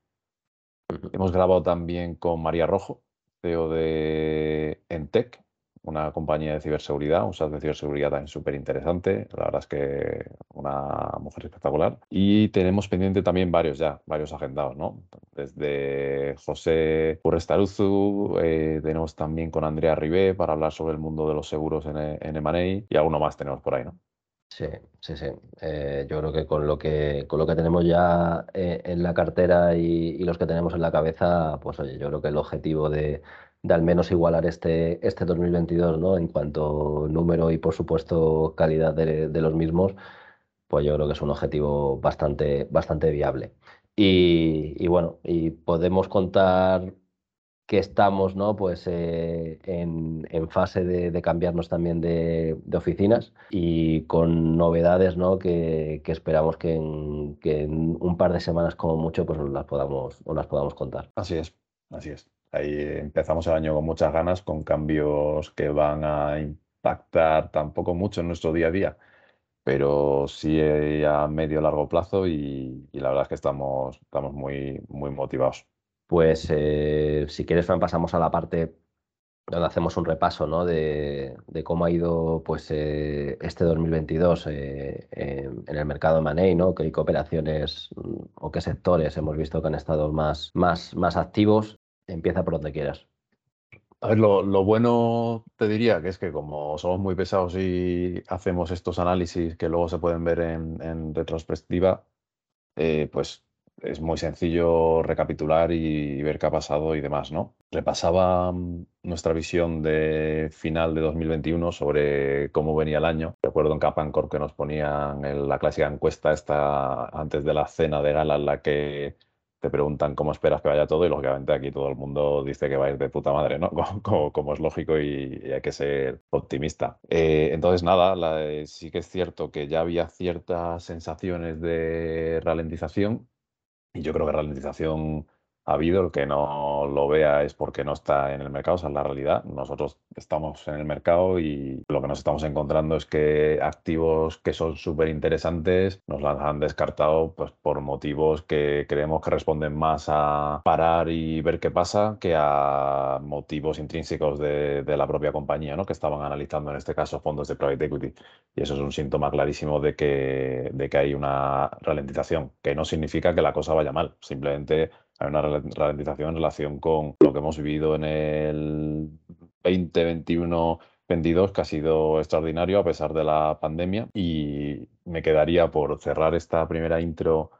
Hemos grabado también con María Rojo, CEO de Entec, una compañía de ciberseguridad, un SaaS de ciberseguridad también súper interesante. La verdad es que una mujer espectacular. Y tenemos pendiente también varios ya, varios agendados, ¿no? Desde José Urrestaruzu, eh, tenemos también con Andrea Ribé para hablar sobre el mundo de los seguros en, en M&A y alguno más tenemos por ahí, ¿no? Sí, sí, sí. Eh, yo creo que con lo que con lo que tenemos ya eh, en la cartera y, y, los que tenemos en la cabeza, pues oye, yo creo que el objetivo de, de al menos igualar este, este 2022, ¿no? En cuanto número y, por supuesto, calidad de, los mismos, pues yo creo que es un objetivo bastante, bastante viable. Y, bueno, y podemos contar que estamos ¿no? pues, eh, en, fase de, cambiarnos también de, oficinas y con novedades ¿no? que, esperamos que en, que en, un par de semanas como mucho pues las podamos, os las podamos contar. Así es, así es. Ahí empezamos el año con muchas ganas, con cambios que van a impactar tampoco mucho en nuestro día a día, pero sí a medio largo plazo y, la verdad es que estamos, estamos muy, muy motivados. Pues eh, si quieres, Fran, pasamos a la parte donde hacemos un repaso ¿no? de, cómo ha ido pues, eh, este 2022 eh, en el mercado Money, ¿no? qué operaciones mm, o qué sectores hemos visto que han estado más, más, más activos Empieza por donde quieras. A ver, lo, bueno te diría que es que como somos muy pesados y hacemos estos análisis que luego se pueden ver en, retrospectiva, eh, pues es muy sencillo recapitular y ver qué ha pasado y demás, ¿no? Repasaba mm, nuestra visión de final de 2021 sobre cómo venía el año. Recuerdo en Capancor que nos ponían en la clásica encuesta esta antes de la cena de gala en la que te preguntan cómo esperas que vaya todo y lógicamente aquí todo el mundo dice que va a ir de puta madre, ¿no? Como, es lógico y, hay que ser optimista. Eh, entonces, nada, sí que es cierto que ya había ciertas sensaciones de ralentización y yo creo que ralentización habido, el que no lo vea es porque no está en el mercado, esa es la realidad. Nosotros estamos en el mercado y lo que nos estamos encontrando es que activos que son súper interesantes nos las han descartado pues, por motivos que creemos que responden más a parar y ver qué pasa que a motivos intrínsecos de, la propia compañía, ¿no? que estaban analizando en este caso fondos de private equity. Y eso es un síntoma clarísimo de que, de que hay una ralentización, que no significa que la cosa vaya mal, simplemente hay una ralentización en relación con lo que hemos vivido en el 2021. 22 que ha sido extraordinario a pesar de la pandemia y me quedaría por cerrar esta primera intro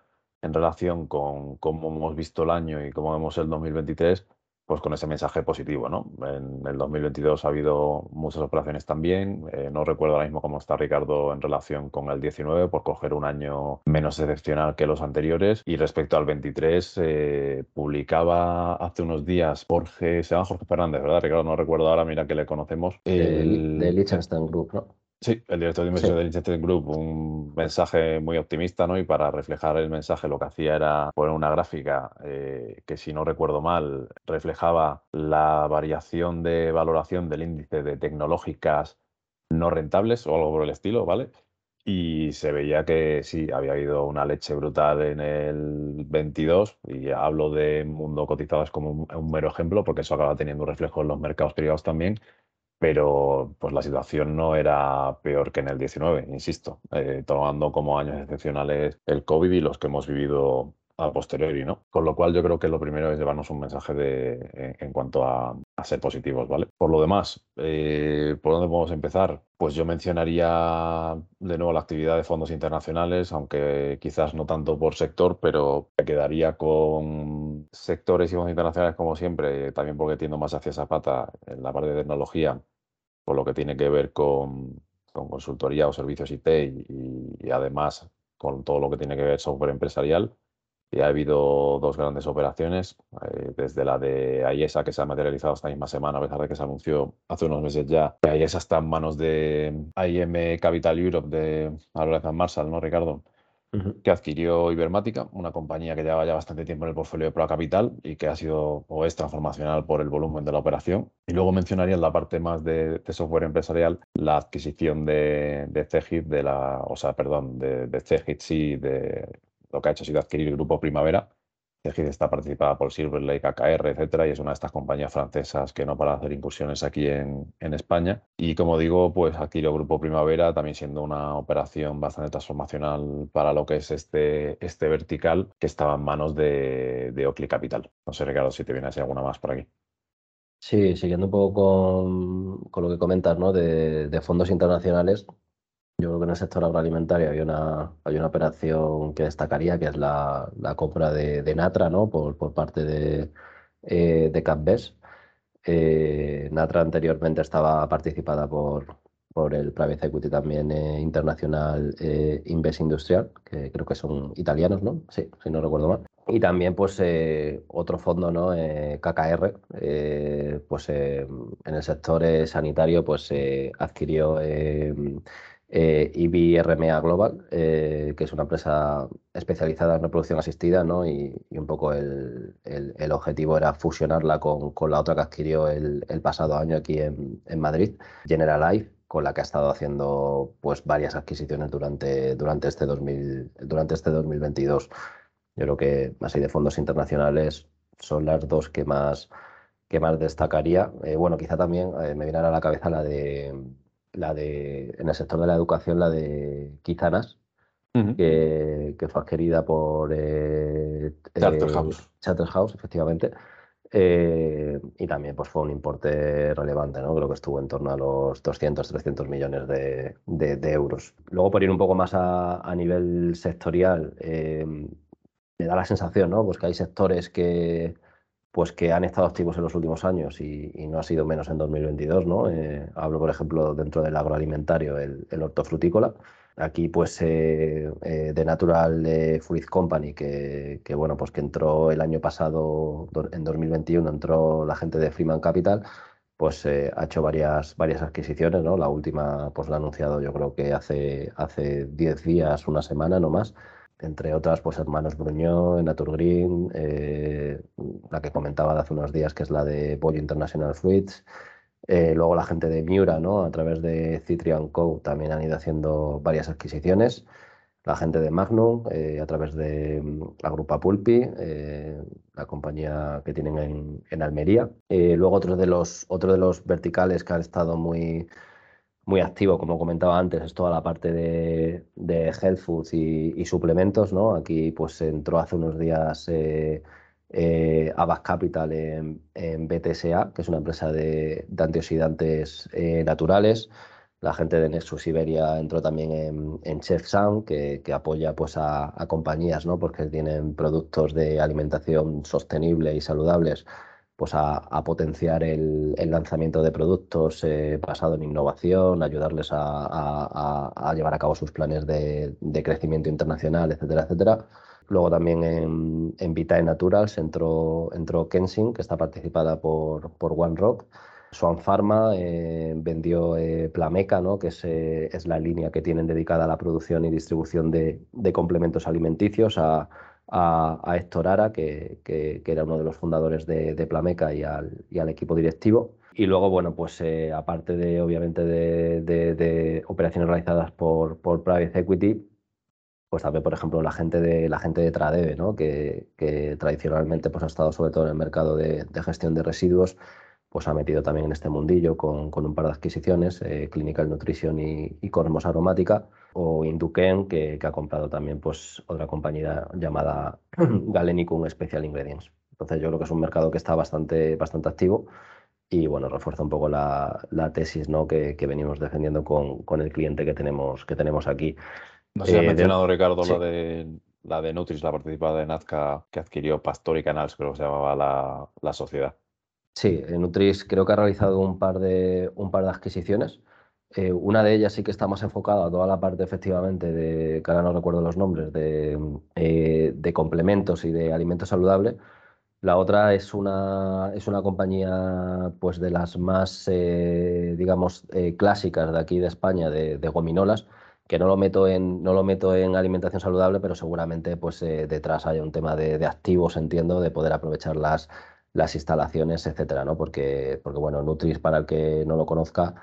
en relación con cómo hemos visto el año y cómo vemos el 2023 pues con ese mensaje positivo, ¿no? En el 2022 ha habido muchas operaciones también. Eh, no recuerdo ahora mismo cómo está Ricardo en relación con el 19 por coger un año menos excepcional que los anteriores. Y respecto al 23, eh, publicaba hace unos días Jorge, se llama Jorge Fernández, ¿verdad? Ricardo, no recuerdo ahora, mira que le conocemos. El... De Liechtenstein Group, ¿no? Sí, el director de inversión del Liechtenstein Group, un mensaje muy optimista, ¿no? Y para reflejar el mensaje lo que hacía era poner una gráfica eh, que, si no recuerdo mal, reflejaba la variación de valoración del índice de tecnológicas no rentables o algo por el estilo, ¿vale? Y se veía que sí, había habido una leche brutal en el 22, y hablo de mundo cotizadas como un, un mero ejemplo, porque eso acaba teniendo un reflejo en los mercados privados también pero pues la situación no era peor que en el 19, insisto, eh, tomando como años excepcionales el COVID y los que hemos vivido a posteriori, ¿no? Con lo cual yo creo que lo primero es llevarnos un mensaje de, en, cuanto a, ser positivos, ¿vale? Por lo demás, eh, ¿por dónde podemos empezar? Pues yo mencionaría de nuevo la actividad de fondos internacionales, aunque quizás no tanto por sector, pero me quedaría con sectores y fondos internacionales como siempre, también porque tiendo más hacia esa pata en la parte de tecnología, por lo que tiene que ver con, consultoría o servicios IT y además con todo lo que tiene que ver software empresarial y ha habido dos grandes operaciones, eh, desde la de AIESA, que se ha materializado esta misma semana, a pesar de que se anunció hace unos meses ya. AIESA está en manos de IM Capital Europe de Alvarez Marshall, ¿no, Ricardo? que adquirió Ibermática, una compañía que lleva ya bastante tiempo en el portfolio de Proa Capital y que ha sido o es transformacional por el volumen de la operación. Y luego mencionaría en la parte más de, software empresarial la adquisición de, de Cegit, de la, o sea, perdón, de, de Cegit, sí, de lo que ha hecho ha sido adquirir el grupo Primavera. Cegid está participada por Silver Lake, AKR, etcétera, y es una de estas compañías francesas que no para hacer incursiones aquí en, España. Y como digo, pues adquirió Grupo Primavera, también siendo una operación bastante transformacional para lo que es este, este vertical que estaba en manos de, de Oakley Capital. No sé, Ricardo, si te viene así alguna más por aquí. Sí, siguiendo un poco con, lo que comentas, ¿no? De fondos internacionales, yo creo que en el sector agroalimentario hay una, hay una operación que destacaría, que es la, compra de, Natra ¿no? por, parte de, eh, de. Eh, Natra anteriormente estaba participada por, por el Private Equity también eh, internacional Invest Industrial, que creo que son italianos, ¿no? Sí, si no recuerdo mal. Y también, pues, otro fondo, ¿no? KKR, pues en el sector sanitario, pues adquirió eh, IBRMA Global, eh, que es una empresa especializada en reproducción asistida, ¿no? y, un poco el, objetivo era fusionarla con, la otra que adquirió el, pasado año aquí en, Madrid, General Life, con la que ha estado haciendo pues, varias adquisiciones durante, durante, este, 2000, durante este 2022. Yo creo que así de fondos internacionales son las dos que más, que más destacaría. Eh, bueno, quizá también me viene a la cabeza la de la de, en el sector de la educación, la de Kizanas, que, fue adquirida por eh, Charterhouse. Charterhouse, efectivamente. Eh, y también pues, fue un importe relevante, ¿no? creo que estuvo en torno a los 200, 300 millones de, euros. Luego, por ir un poco más a, nivel sectorial, eh, me da la sensación ¿no? pues que hay sectores que, pues que han estado activos en los últimos años y, no ha sido menos en 2022. ¿no? Eh, hablo, por ejemplo, dentro del agroalimentario, el, hortofrutícola. Aquí, pues, eh, eh, Natural Fruit Company, que, bueno, pues que entró el año pasado, en 2021, entró la gente de Freeman Capital, pues ha hecho varias, varias adquisiciones, ¿no? La última, pues la ha anunciado yo creo que hace, hace 10 días, una semana no más, entre otras, pues Hermanos Bruñó, Naturgreen, eh, la que comentaba de hace unos días, que es la de Pollo International Fruits. Eh, luego la gente de Miura, ¿no? A través de Citrian Co. también han ido haciendo varias adquisiciones. La gente de Magnum, eh, a través de mm, la Grupa Pulpi, la compañía que tienen en, en Almería. luego otro de, los, otro de los verticales que han estado muy, muy activo, como comentaba antes, es toda la parte de, health foods y, suplementos, ¿no? Aquí pues entró hace unos días eh, eh Capital en, BTSA, que es una empresa de, antioxidantes eh, naturales. La gente de Nexus Iberia entró también en, Chef Sound, que, apoya pues, a, a, compañías, ¿no? porque tienen productos de alimentación sostenible y saludables pues a, potenciar el, lanzamiento de productos eh, basado en innovación, ayudarles a, llevar a cabo sus planes de, crecimiento internacional, etcétera, etcétera. Luego también en, Vitae Naturals entró, Kensing, que está participada por, por One Rock. Swan Pharma eh, vendió eh, Plameca, ¿no? que es, es, la línea que tienen dedicada a la producción y distribución de, de complementos alimenticios a, a, Héctor Ara, que, era uno de los fundadores de, Plameca y al, equipo directivo. Y luego, bueno, pues eh, aparte de, obviamente, de, operaciones realizadas por, por, Private Equity, pues también, por ejemplo, la gente de, la gente de Tradeve, ¿no? que, tradicionalmente pues, ha estado sobre todo en el mercado de, gestión de residuos, pues ha metido también en este mundillo con, un par de adquisiciones, eh, Clinical Nutrition y, y, Cosmos Aromática, o Induken, que, ha comprado también pues, otra compañía llamada Galenicum Special Ingredients. Entonces yo creo que es un mercado que está bastante, bastante activo y bueno, refuerza un poco la, tesis ¿no? que, venimos defendiendo con, el cliente que tenemos, que tenemos aquí. No sé, ha eh, mencionado Ricardo la de la de Nutris, la participada de Nazca que adquirió Pastor y Canals, creo que se llamaba la, la sociedad. Sí, Nutris creo que ha realizado un par de, un par de adquisiciones. Eh, una de ellas sí que está más enfocada a toda la parte efectivamente de, que ahora no recuerdo los nombres, de, eh, de complementos y de alimentos saludables. La otra es una, es una compañía pues de las más, eh, digamos, clásicas de aquí de España, de, gominolas, que no lo meto en, no lo meto en alimentación saludable, pero seguramente pues detrás hay un tema de, de activos, entiendo, de poder aprovechar las, las instalaciones, etcétera, ¿no? Porque, porque bueno, Nutris, para el que no lo conozca,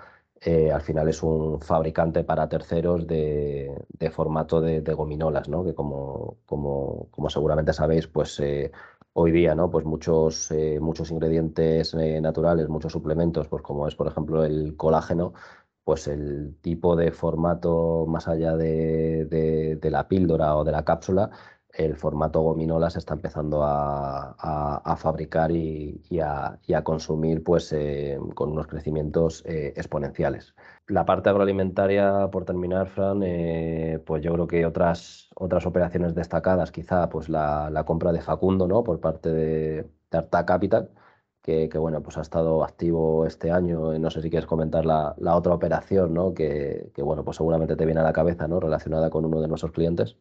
eh, al final es un fabricante para terceros de, formato de, gominolas, ¿no? Que como, como, como seguramente sabéis, pues eh, hoy día, ¿no? Pues muchos, eh, muchos ingredientes naturales, muchos suplementos, pues como es, por ejemplo, el colágeno, pues el tipo de formato más allá de, de la píldora o de la cápsula, el formato gominola se está empezando a, fabricar y, a, consumir pues, eh, con unos crecimientos eh, exponenciales. La parte agroalimentaria, por terminar, Fran, eh, pues yo creo que otras, otras operaciones destacadas, quizá pues la, compra de Facundo ¿no? por parte de, Arta Capital, que, bueno, pues ha estado activo este año. No sé si quieres comentar la, otra operación, ¿no? que, que, bueno, pues seguramente te viene a la cabeza, ¿no? relacionada con uno de nuestros clientes.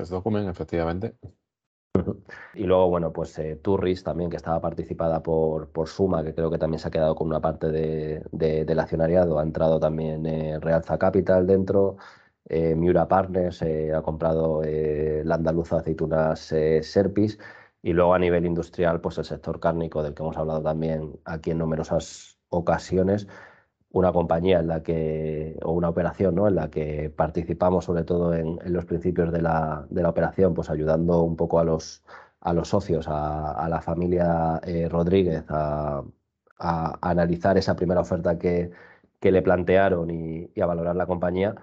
Es Document, efectivamente. Y luego, bueno, pues eh, Turris también, que estaba participada por, por Suma, que creo que también se ha quedado con una parte de, del accionariado. Ha entrado también eh, Realza Capital dentro. Eh, Miura Partners ha comprado la andaluza aceitunas Serpis. Y luego a nivel industrial, pues el sector cárnico, del que hemos hablado también aquí en numerosas ocasiones, una compañía en la que, o una operación ¿no? en la que participamos sobre todo en, los principios de la, de la, operación, pues ayudando un poco a los, a los socios, a, la familia eh, Rodríguez a, analizar esa primera oferta que, que le plantearon y, a valorar la compañía,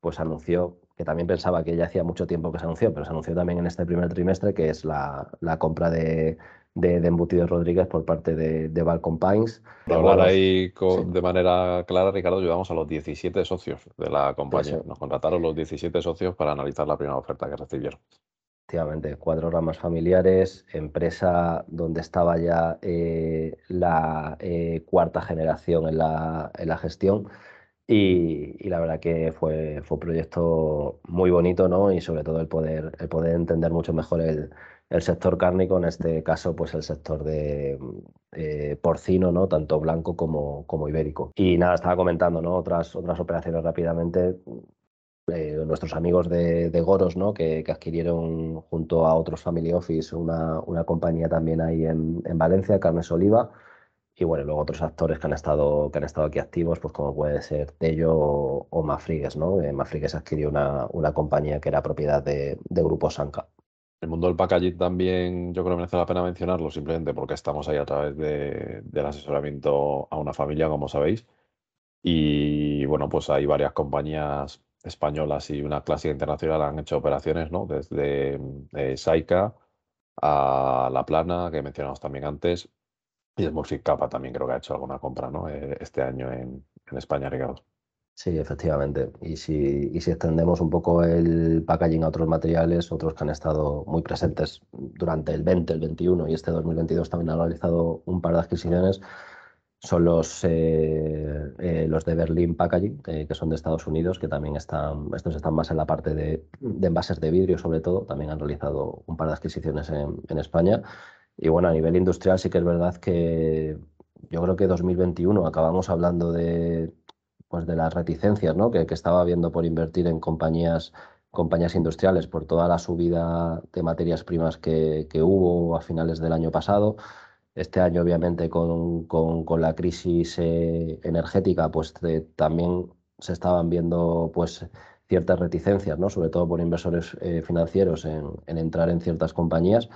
pues anunció que también pensaba que ya hacía mucho tiempo que se anunció, pero se anunció también en este primer trimestre, que es la, la compra de, de, de Embutidos Rodríguez por parte de, de Balcon Pines. Para hablar ahí de manera clara, Ricardo, ayudamos a los 17 socios de la compañía. Nos contrataron los 17 socios para analizar la primera oferta que recibieron. Efectivamente, cuatro ramas familiares, empresa donde estaba ya eh, la eh, cuarta generación en la, en la gestión. Y, y, la verdad que fue, fue un proyecto muy bonito, ¿no? Y sobre todo el poder, el poder entender mucho mejor el, el sector cárnico, en este caso, pues el sector de eh, porcino, ¿no? Tanto blanco como, como ibérico. Y nada, estaba comentando, ¿no? Otras, otras operaciones rápidamente. Eh, nuestros amigos de, Goros, ¿no? Que, adquirieron junto a otros Family Office una, una compañía también ahí en, Valencia, Carnes Oliva. Y bueno, luego otros actores que han estado, que han estado aquí activos, pues como puede ser Tello o, Mafrigues, ¿no? Eh, Mafrigues adquirió una, una compañía que era propiedad de, de Grupo Sanca. El mundo del packaging también yo creo que merece la pena mencionarlo simplemente porque estamos ahí a través del asesoramiento a una familia, como sabéis. Y bueno, pues hay varias compañías españolas y una clásica internacional han hecho operaciones, ¿no? Desde eh, Saika a La Plana, que mencionamos también antes, y Smurfit Kappa también creo que ha hecho alguna compra, ¿no? Eh, este año en, en España, Ricardo. Sí, efectivamente. Y si, y si extendemos un poco el packaging a otros materiales, otros que han estado muy presentes durante el 20, el 21 y este 2022 también han realizado un par de adquisiciones, son los, eh, eh, los de Berlin Packaging, que son de Estados Unidos, que también están, estos están más en la parte de, de envases de vidrio sobre todo, también han realizado un par de adquisiciones en, en España. Y bueno, a nivel industrial sí que es verdad que yo creo que 2021 acabamos hablando de pues de las reticencias ¿no? que, estaba habiendo por invertir en compañías, compañías industriales por toda la subida de materias primas que, hubo a finales del año pasado. Este año, obviamente, con, la crisis eh, energética, pues también se estaban viendo pues, ciertas reticencias, ¿no? sobre todo por inversores eh, financieros en, entrar en ciertas compañías.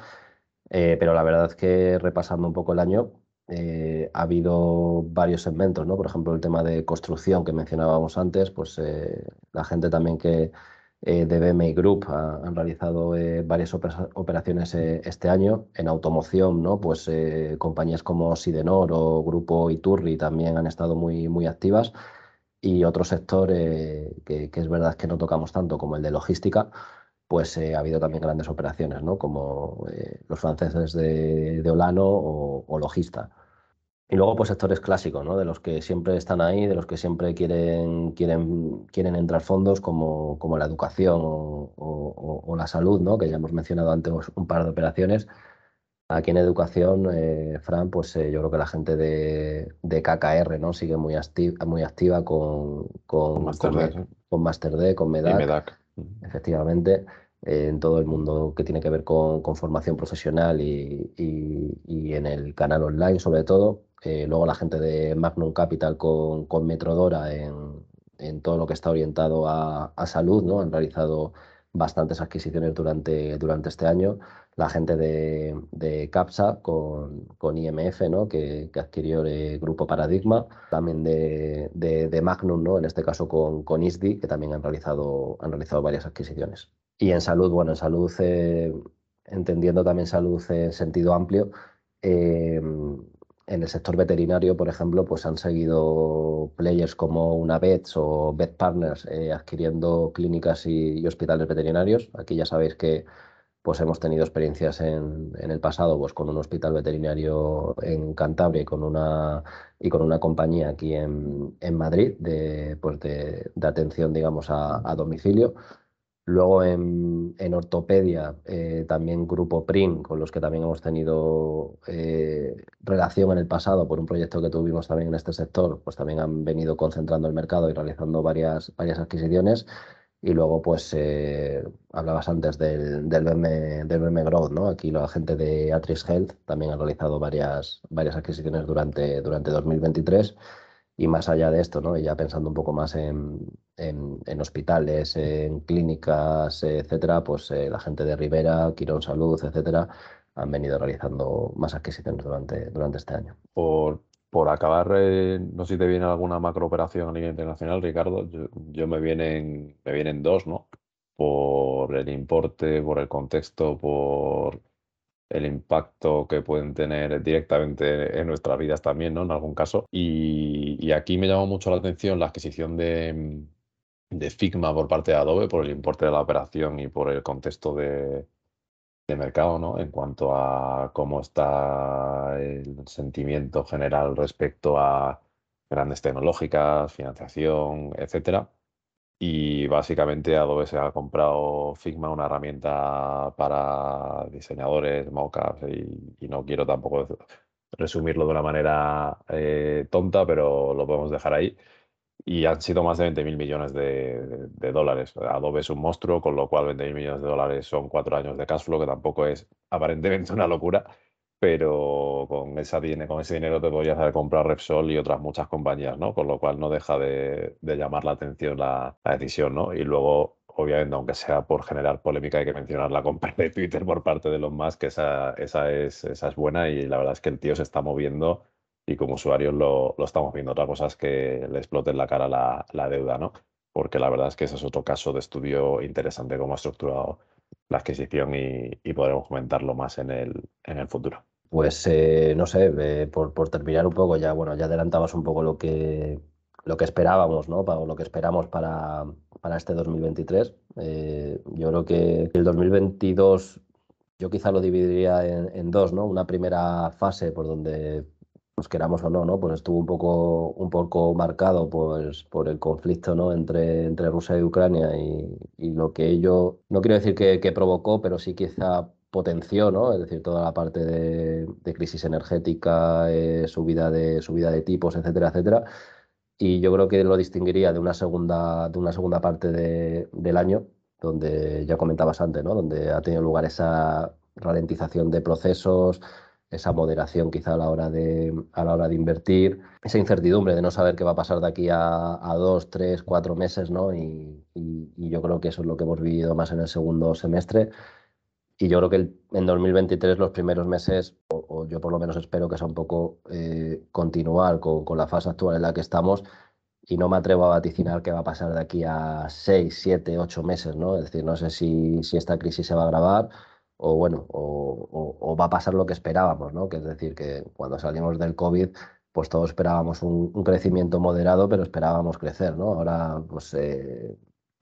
Eh, pero la verdad es que repasando un poco el año, eh, ha habido varios segmentos, ¿no? Por ejemplo, el tema de construcción que mencionábamos antes, pues eh, la gente también que de BMI Group han realizado varias operaciones este año. En automoción, ¿no? Pues compañías como Sidenor o Grupo Iturri también han estado muy, muy activas. Y otro sector que, que es verdad que no tocamos tanto como el de logística, pues eh, ha habido también grandes operaciones, ¿no? como eh, los franceses de, Olano o, Logista. Y luego, pues sectores clásicos, ¿no? de los que siempre están ahí, de los que siempre quieren, quieren, quieren entrar fondos, como, como la educación o, la salud, ¿no? que ya hemos mencionado antes un par de operaciones. Aquí en educación, eh, Fran, pues yo creo que la gente de, de KKR ¿no? sigue muy, muy activa con, con, Master con, con, Master D, con MEDAC. Efectivamente en todo el mundo que tiene que ver con, formación profesional y, en el canal online sobre todo. Eh, luego la gente de Magnum Capital con, con Metrodora en, todo lo que está orientado a, salud, ¿no? Han realizado bastantes adquisiciones durante, durante este año. La gente de, CAPSA con, con, IMF, ¿no? que, adquirió el grupo Paradigma. También de, Magnum, ¿no? en este caso con, con ISDI, que también han realizado, han realizado varias adquisiciones. Y en salud, bueno, en salud, eh, entendiendo también salud en sentido amplio, eh, en el sector veterinario, por ejemplo, pues han seguido players como una Vets o Vet Partners eh, adquiriendo clínicas y, hospitales veterinarios. Aquí ya sabéis que pues hemos tenido experiencias en, el pasado pues con un hospital veterinario en Cantabria y con una, y con una compañía aquí en, Madrid de, pues de, atención digamos a domicilio. Luego en, ortopedia, eh, también Grupo PRIM, con los que también hemos tenido eh, relación en el pasado por un proyecto que tuvimos también en este sector, pues también han venido concentrando el mercado y realizando varias, varias adquisiciones. Y luego, pues, eh, hablabas antes del, del, BM, del Growth, ¿no? Aquí la gente de Atris Health también ha realizado varias, varias adquisiciones durante, durante 2023. Y más allá de esto, ¿no? Y ya pensando un poco más en, en, hospitales, en clínicas, etcétera, pues eh, la gente de Rivera, Quirón Salud, etcétera, han venido realizando más adquisiciones durante, durante este año. Por, por acabar, eh, no sé si te viene alguna macrooperación a nivel internacional, Ricardo. Yo, me, vienen, me vienen dos, ¿no? Por el importe, por el contexto, por el impacto que pueden tener directamente en nuestras vidas también, ¿no? En algún caso. Y, aquí me llamó mucho la atención la adquisición de, Figma por parte de Adobe, por el importe de la operación y por el contexto de, mercado, ¿no? En cuanto a cómo está el sentimiento general respecto a grandes tecnológicas, financiación, etcétera. Y básicamente Adobe se ha comprado Figma, una herramienta para diseñadores, mockups, y, no quiero tampoco resumirlo de una manera eh, tonta, pero lo podemos dejar ahí. Y han sido más de 20 mil millones de, dólares. Adobe es un monstruo, con lo cual 20 mil millones de dólares son cuatro años de cash flow, que tampoco es aparentemente una locura pero con, esa, con ese dinero te podrías haber comprado Repsol y otras muchas compañías, ¿no? Con lo cual no deja de, llamar la atención la, decisión, ¿no? Y luego, obviamente, aunque sea por generar polémica, hay que mencionar la compra de Twitter por parte de Elon Musk, que esa, es, esa es buena y la verdad es que el tío se está moviendo y como usuarios lo, estamos viendo. Otra cosa es que le explote en la cara la, la deuda, ¿no? Porque la verdad es que ese es otro caso de estudio interesante cómo ha estructurado la adquisición y, y podremos comentarlo más en el, en el futuro. Pues eh, no sé, eh, por, terminar un poco, ya bueno, ya adelantabas un poco lo que, lo que esperábamos, ¿no? Para, lo que esperamos para, para este 2023. Eh, yo creo que el 2022 yo quizá lo dividiría en, dos, ¿no? Una primera fase por donde nos queramos o no, ¿no? Pues estuvo un poco, un poco marcado pues, por el conflicto ¿no? entre, entre Rusia y Ucrania y, lo que ello, no quiero decir que provocó, pero sí quizá potenció, ¿no? Es decir, toda la parte de, crisis energética, eh, subida, de, tipos, etcétera, etcétera. Y yo creo que lo distinguiría de una segunda, de una segunda parte del año, donde ya comentabas antes, ¿no? Donde ha tenido lugar esa ralentización de procesos, esa moderación quizá a la hora de, a la hora de invertir, esa incertidumbre de no saber qué va a pasar de aquí a, dos, tres, cuatro meses, ¿no? Y, yo creo que eso es lo que hemos vivido más en el segundo semestre y yo creo que en 2023 los primeros meses, o, o, yo por lo menos espero que sea un poco eh, continuar con, con, la fase actual en la que estamos y no me atrevo a vaticinar qué va a pasar de aquí a 6, 7, 8 meses, ¿no? Es decir, no sé si, si esta crisis se va a agravar o bueno, o, o, va a pasar lo que esperábamos, ¿no? Que es decir, que cuando salimos del COVID, pues todos esperábamos un, un crecimiento moderado, pero esperábamos crecer, ¿no? Ahora, pues eh,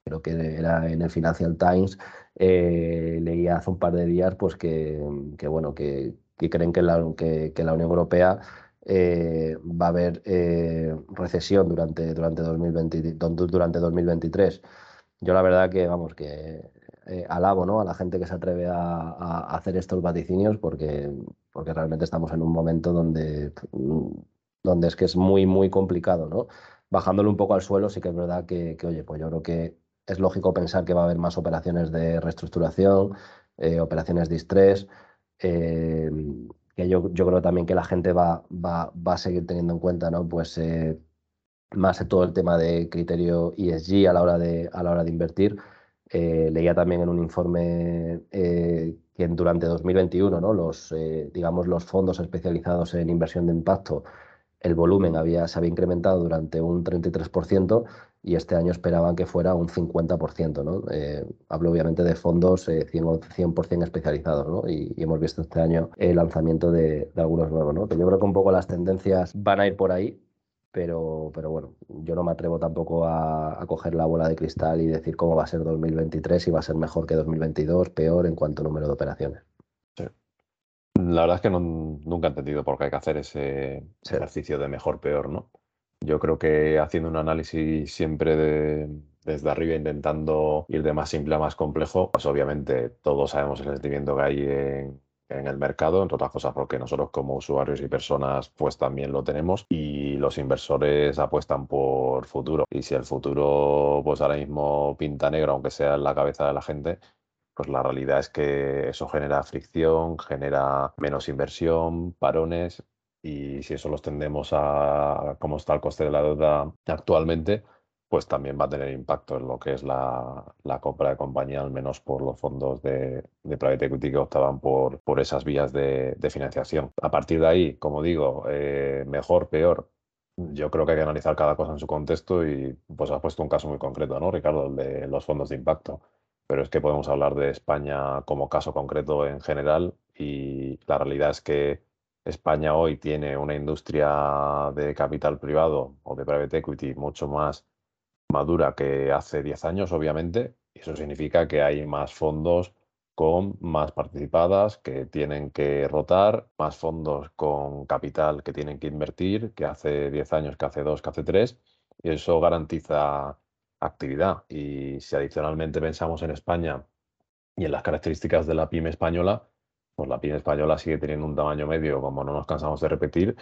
creo que era en el Financial Times, eh, leía hace un par de días, pues que, que bueno, que, que creen que la, que, la Unión Europea eh, va a haber eh, recesión durante, durante, 2020, durante 2023. Yo la verdad que, vamos, que alabo ¿no? a la gente que se atreve a, hacer estos vaticinios porque, porque realmente estamos en un momento donde, donde es que es muy, muy complicado, ¿no? Bajándolo un poco al suelo, sí que es verdad que oye, pues yo creo que es lógico pensar que va a haber más operaciones de reestructuración, eh, operaciones de estrés, eh, que yo, creo también que la gente va, va, va a seguir teniendo en cuenta, ¿no? Pues eh, más todo el tema de criterio ESG a la hora de, a la hora de invertir. Eh, leía también en un informe que durante 2021 ¿no? los, digamos, los fondos especializados en inversión de impacto el volumen había, se había incrementado durante un 33% y este año esperaban que fuera un 50%. ¿no? Eh, hablo obviamente de fondos eh, 100%, especializados ¿no? y, hemos visto este año el lanzamiento de, algunos nuevos. ¿no? Que yo creo que un poco las tendencias van a ir por ahí, pero, pero bueno, yo no me atrevo tampoco a, a, coger la bola de cristal y decir cómo va a ser 2023, si va a ser mejor que 2022, peor en cuanto a número de operaciones. La verdad es que no, nunca he entendido por qué hay que hacer ese ejercicio de mejor-peor, ¿no? Yo creo que haciendo un análisis siempre de, desde arriba, intentando ir de más simple a más complejo, pues obviamente todos sabemos el sentimiento que hay en, en el mercado, entre otras cosas porque nosotros como usuarios y personas pues también lo tenemos y los inversores apuestan por futuro y si el futuro pues ahora mismo pinta negro aunque sea en la cabeza de la gente pues la realidad es que eso genera fricción, genera menos inversión, parones y si eso los tendemos a cómo está el coste de la deuda actualmente, pues también va a tener impacto en lo que es la, la compra de compañía, al menos por los fondos de, de private equity que optaban por, por esas vías de, de, financiación. A partir de ahí, como digo, eh, mejor, peor. Yo creo que hay que analizar cada cosa en su contexto y pues has puesto un caso muy concreto, ¿no, Ricardo? El de los fondos de impacto. Pero es que podemos hablar de España como caso concreto en general y la realidad es que España hoy tiene una industria de capital privado o de private equity mucho más madura que hace 10 años, obviamente, y eso significa que hay más fondos con más participadas que tienen que rotar, más fondos con capital que tienen que invertir, que hace 10 años, que hace 2, que hace 3, y eso garantiza actividad. Y si adicionalmente pensamos en España y en las características de la pyme española, pues la pyme española sigue teniendo un tamaño medio, como no nos cansamos de repetir,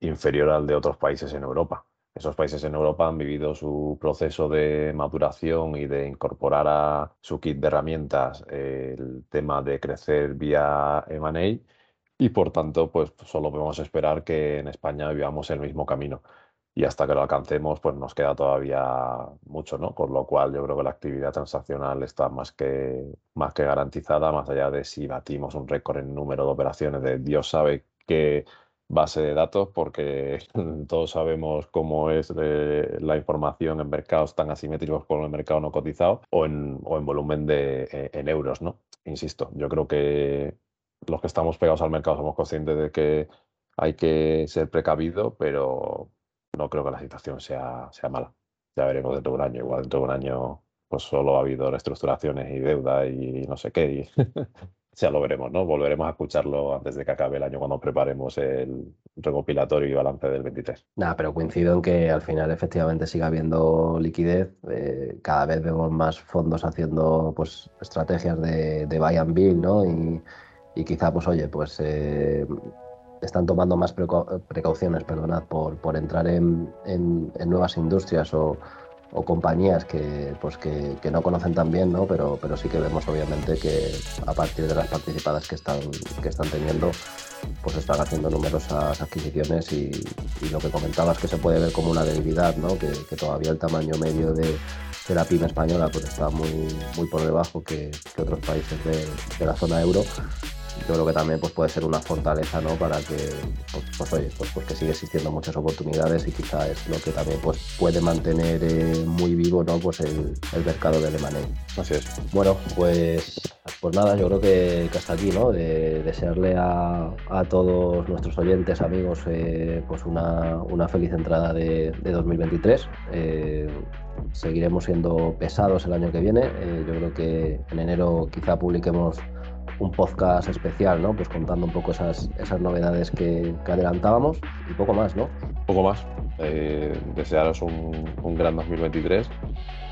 inferior al de otros países en Europa. Esos países en Europa han vivido su proceso de maduración y de incorporar a su kit de herramientas el tema de crecer vía M&A y por tanto pues solo podemos esperar que en España vivamos el mismo camino y hasta que lo alcancemos pues nos queda todavía mucho, ¿no? Con lo cual yo creo que la actividad transaccional está más que, más que garantizada, más allá de si batimos un récord en número de operaciones de Dios sabe qué base de datos, porque todos sabemos cómo es eh, la información en mercados tan asimétricos como el mercado no cotizado o en, o en volumen de, eh, en euros, ¿no? Insisto, yo creo que los que estamos pegados al mercado somos conscientes de que hay que ser precavido, pero no creo que la situación sea, sea mala. Ya veremos dentro de un año. Igual dentro de un año pues solo ha habido reestructuraciones y deuda y no sé qué. Y ya lo veremos, ¿no? Volveremos a escucharlo antes de que acabe el año cuando preparemos el recopilatorio y balance del 23. Nada, pero coincido en que al final efectivamente siga habiendo liquidez. Eh, cada vez vemos más fondos haciendo pues estrategias de, buy and build, ¿no? Y, y quizá, pues oye, pues eh, están tomando más precauciones perdonad, por, por entrar en, en, nuevas industrias o, o, compañías que, pues que, que, no conocen tan bien, ¿no? Pero, pero sí que vemos obviamente que a partir de las participadas que están, que están teniendo, pues están haciendo numerosas adquisiciones y, y lo que comentabas que se puede ver como una debilidad, ¿no? que, que todavía el tamaño medio de, de, la pyme española pues está muy, muy por debajo que, que otros países de, de la zona euro yo creo que también pues, puede ser una fortaleza ¿no? para que, pues, pues oye, pues, pues, que sigue existiendo muchas oportunidades y quizá es lo que también pues, puede mantener eh, muy vivo ¿no? pues el, el mercado del M&A. Así es. Bueno, pues, pues nada, yo creo que, que hasta aquí, ¿no? De, desearle a, a, todos nuestros oyentes, amigos, eh, pues una, una, feliz entrada de, de 2023. Eh, seguiremos siendo pesados el año que viene. Eh, yo creo que en enero quizá publiquemos un podcast especial, ¿no? Pues contando un poco esas, esas novedades que, que adelantábamos y poco más, ¿no? Poco más. Eh, desearos un, un, gran 2023,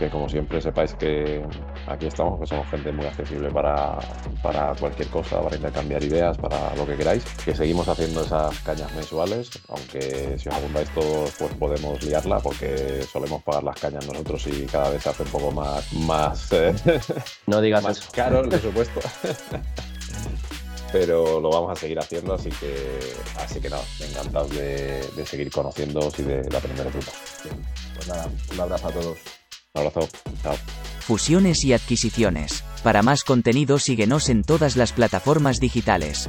que como siempre sepáis que aquí estamos, que somos gente muy accesible para, para cualquier cosa, para intercambiar ideas, para lo que queráis, que seguimos haciendo esas cañas mensuales, aunque si os apuntáis todos pues podemos liarla porque solemos pagar las cañas nosotros y cada vez se hace un poco más, más, eh, no digas más eso. caro el presupuesto. pero lo vamos a seguir haciendo, así que así que nada, encantados de, de seguir conociéndoos y de, de aprender juntos. Pues nada, un abrazo a todos. Un abrazo, chao. Fusiones y adquisiciones. Para más contenido síguenos en todas las plataformas digitales.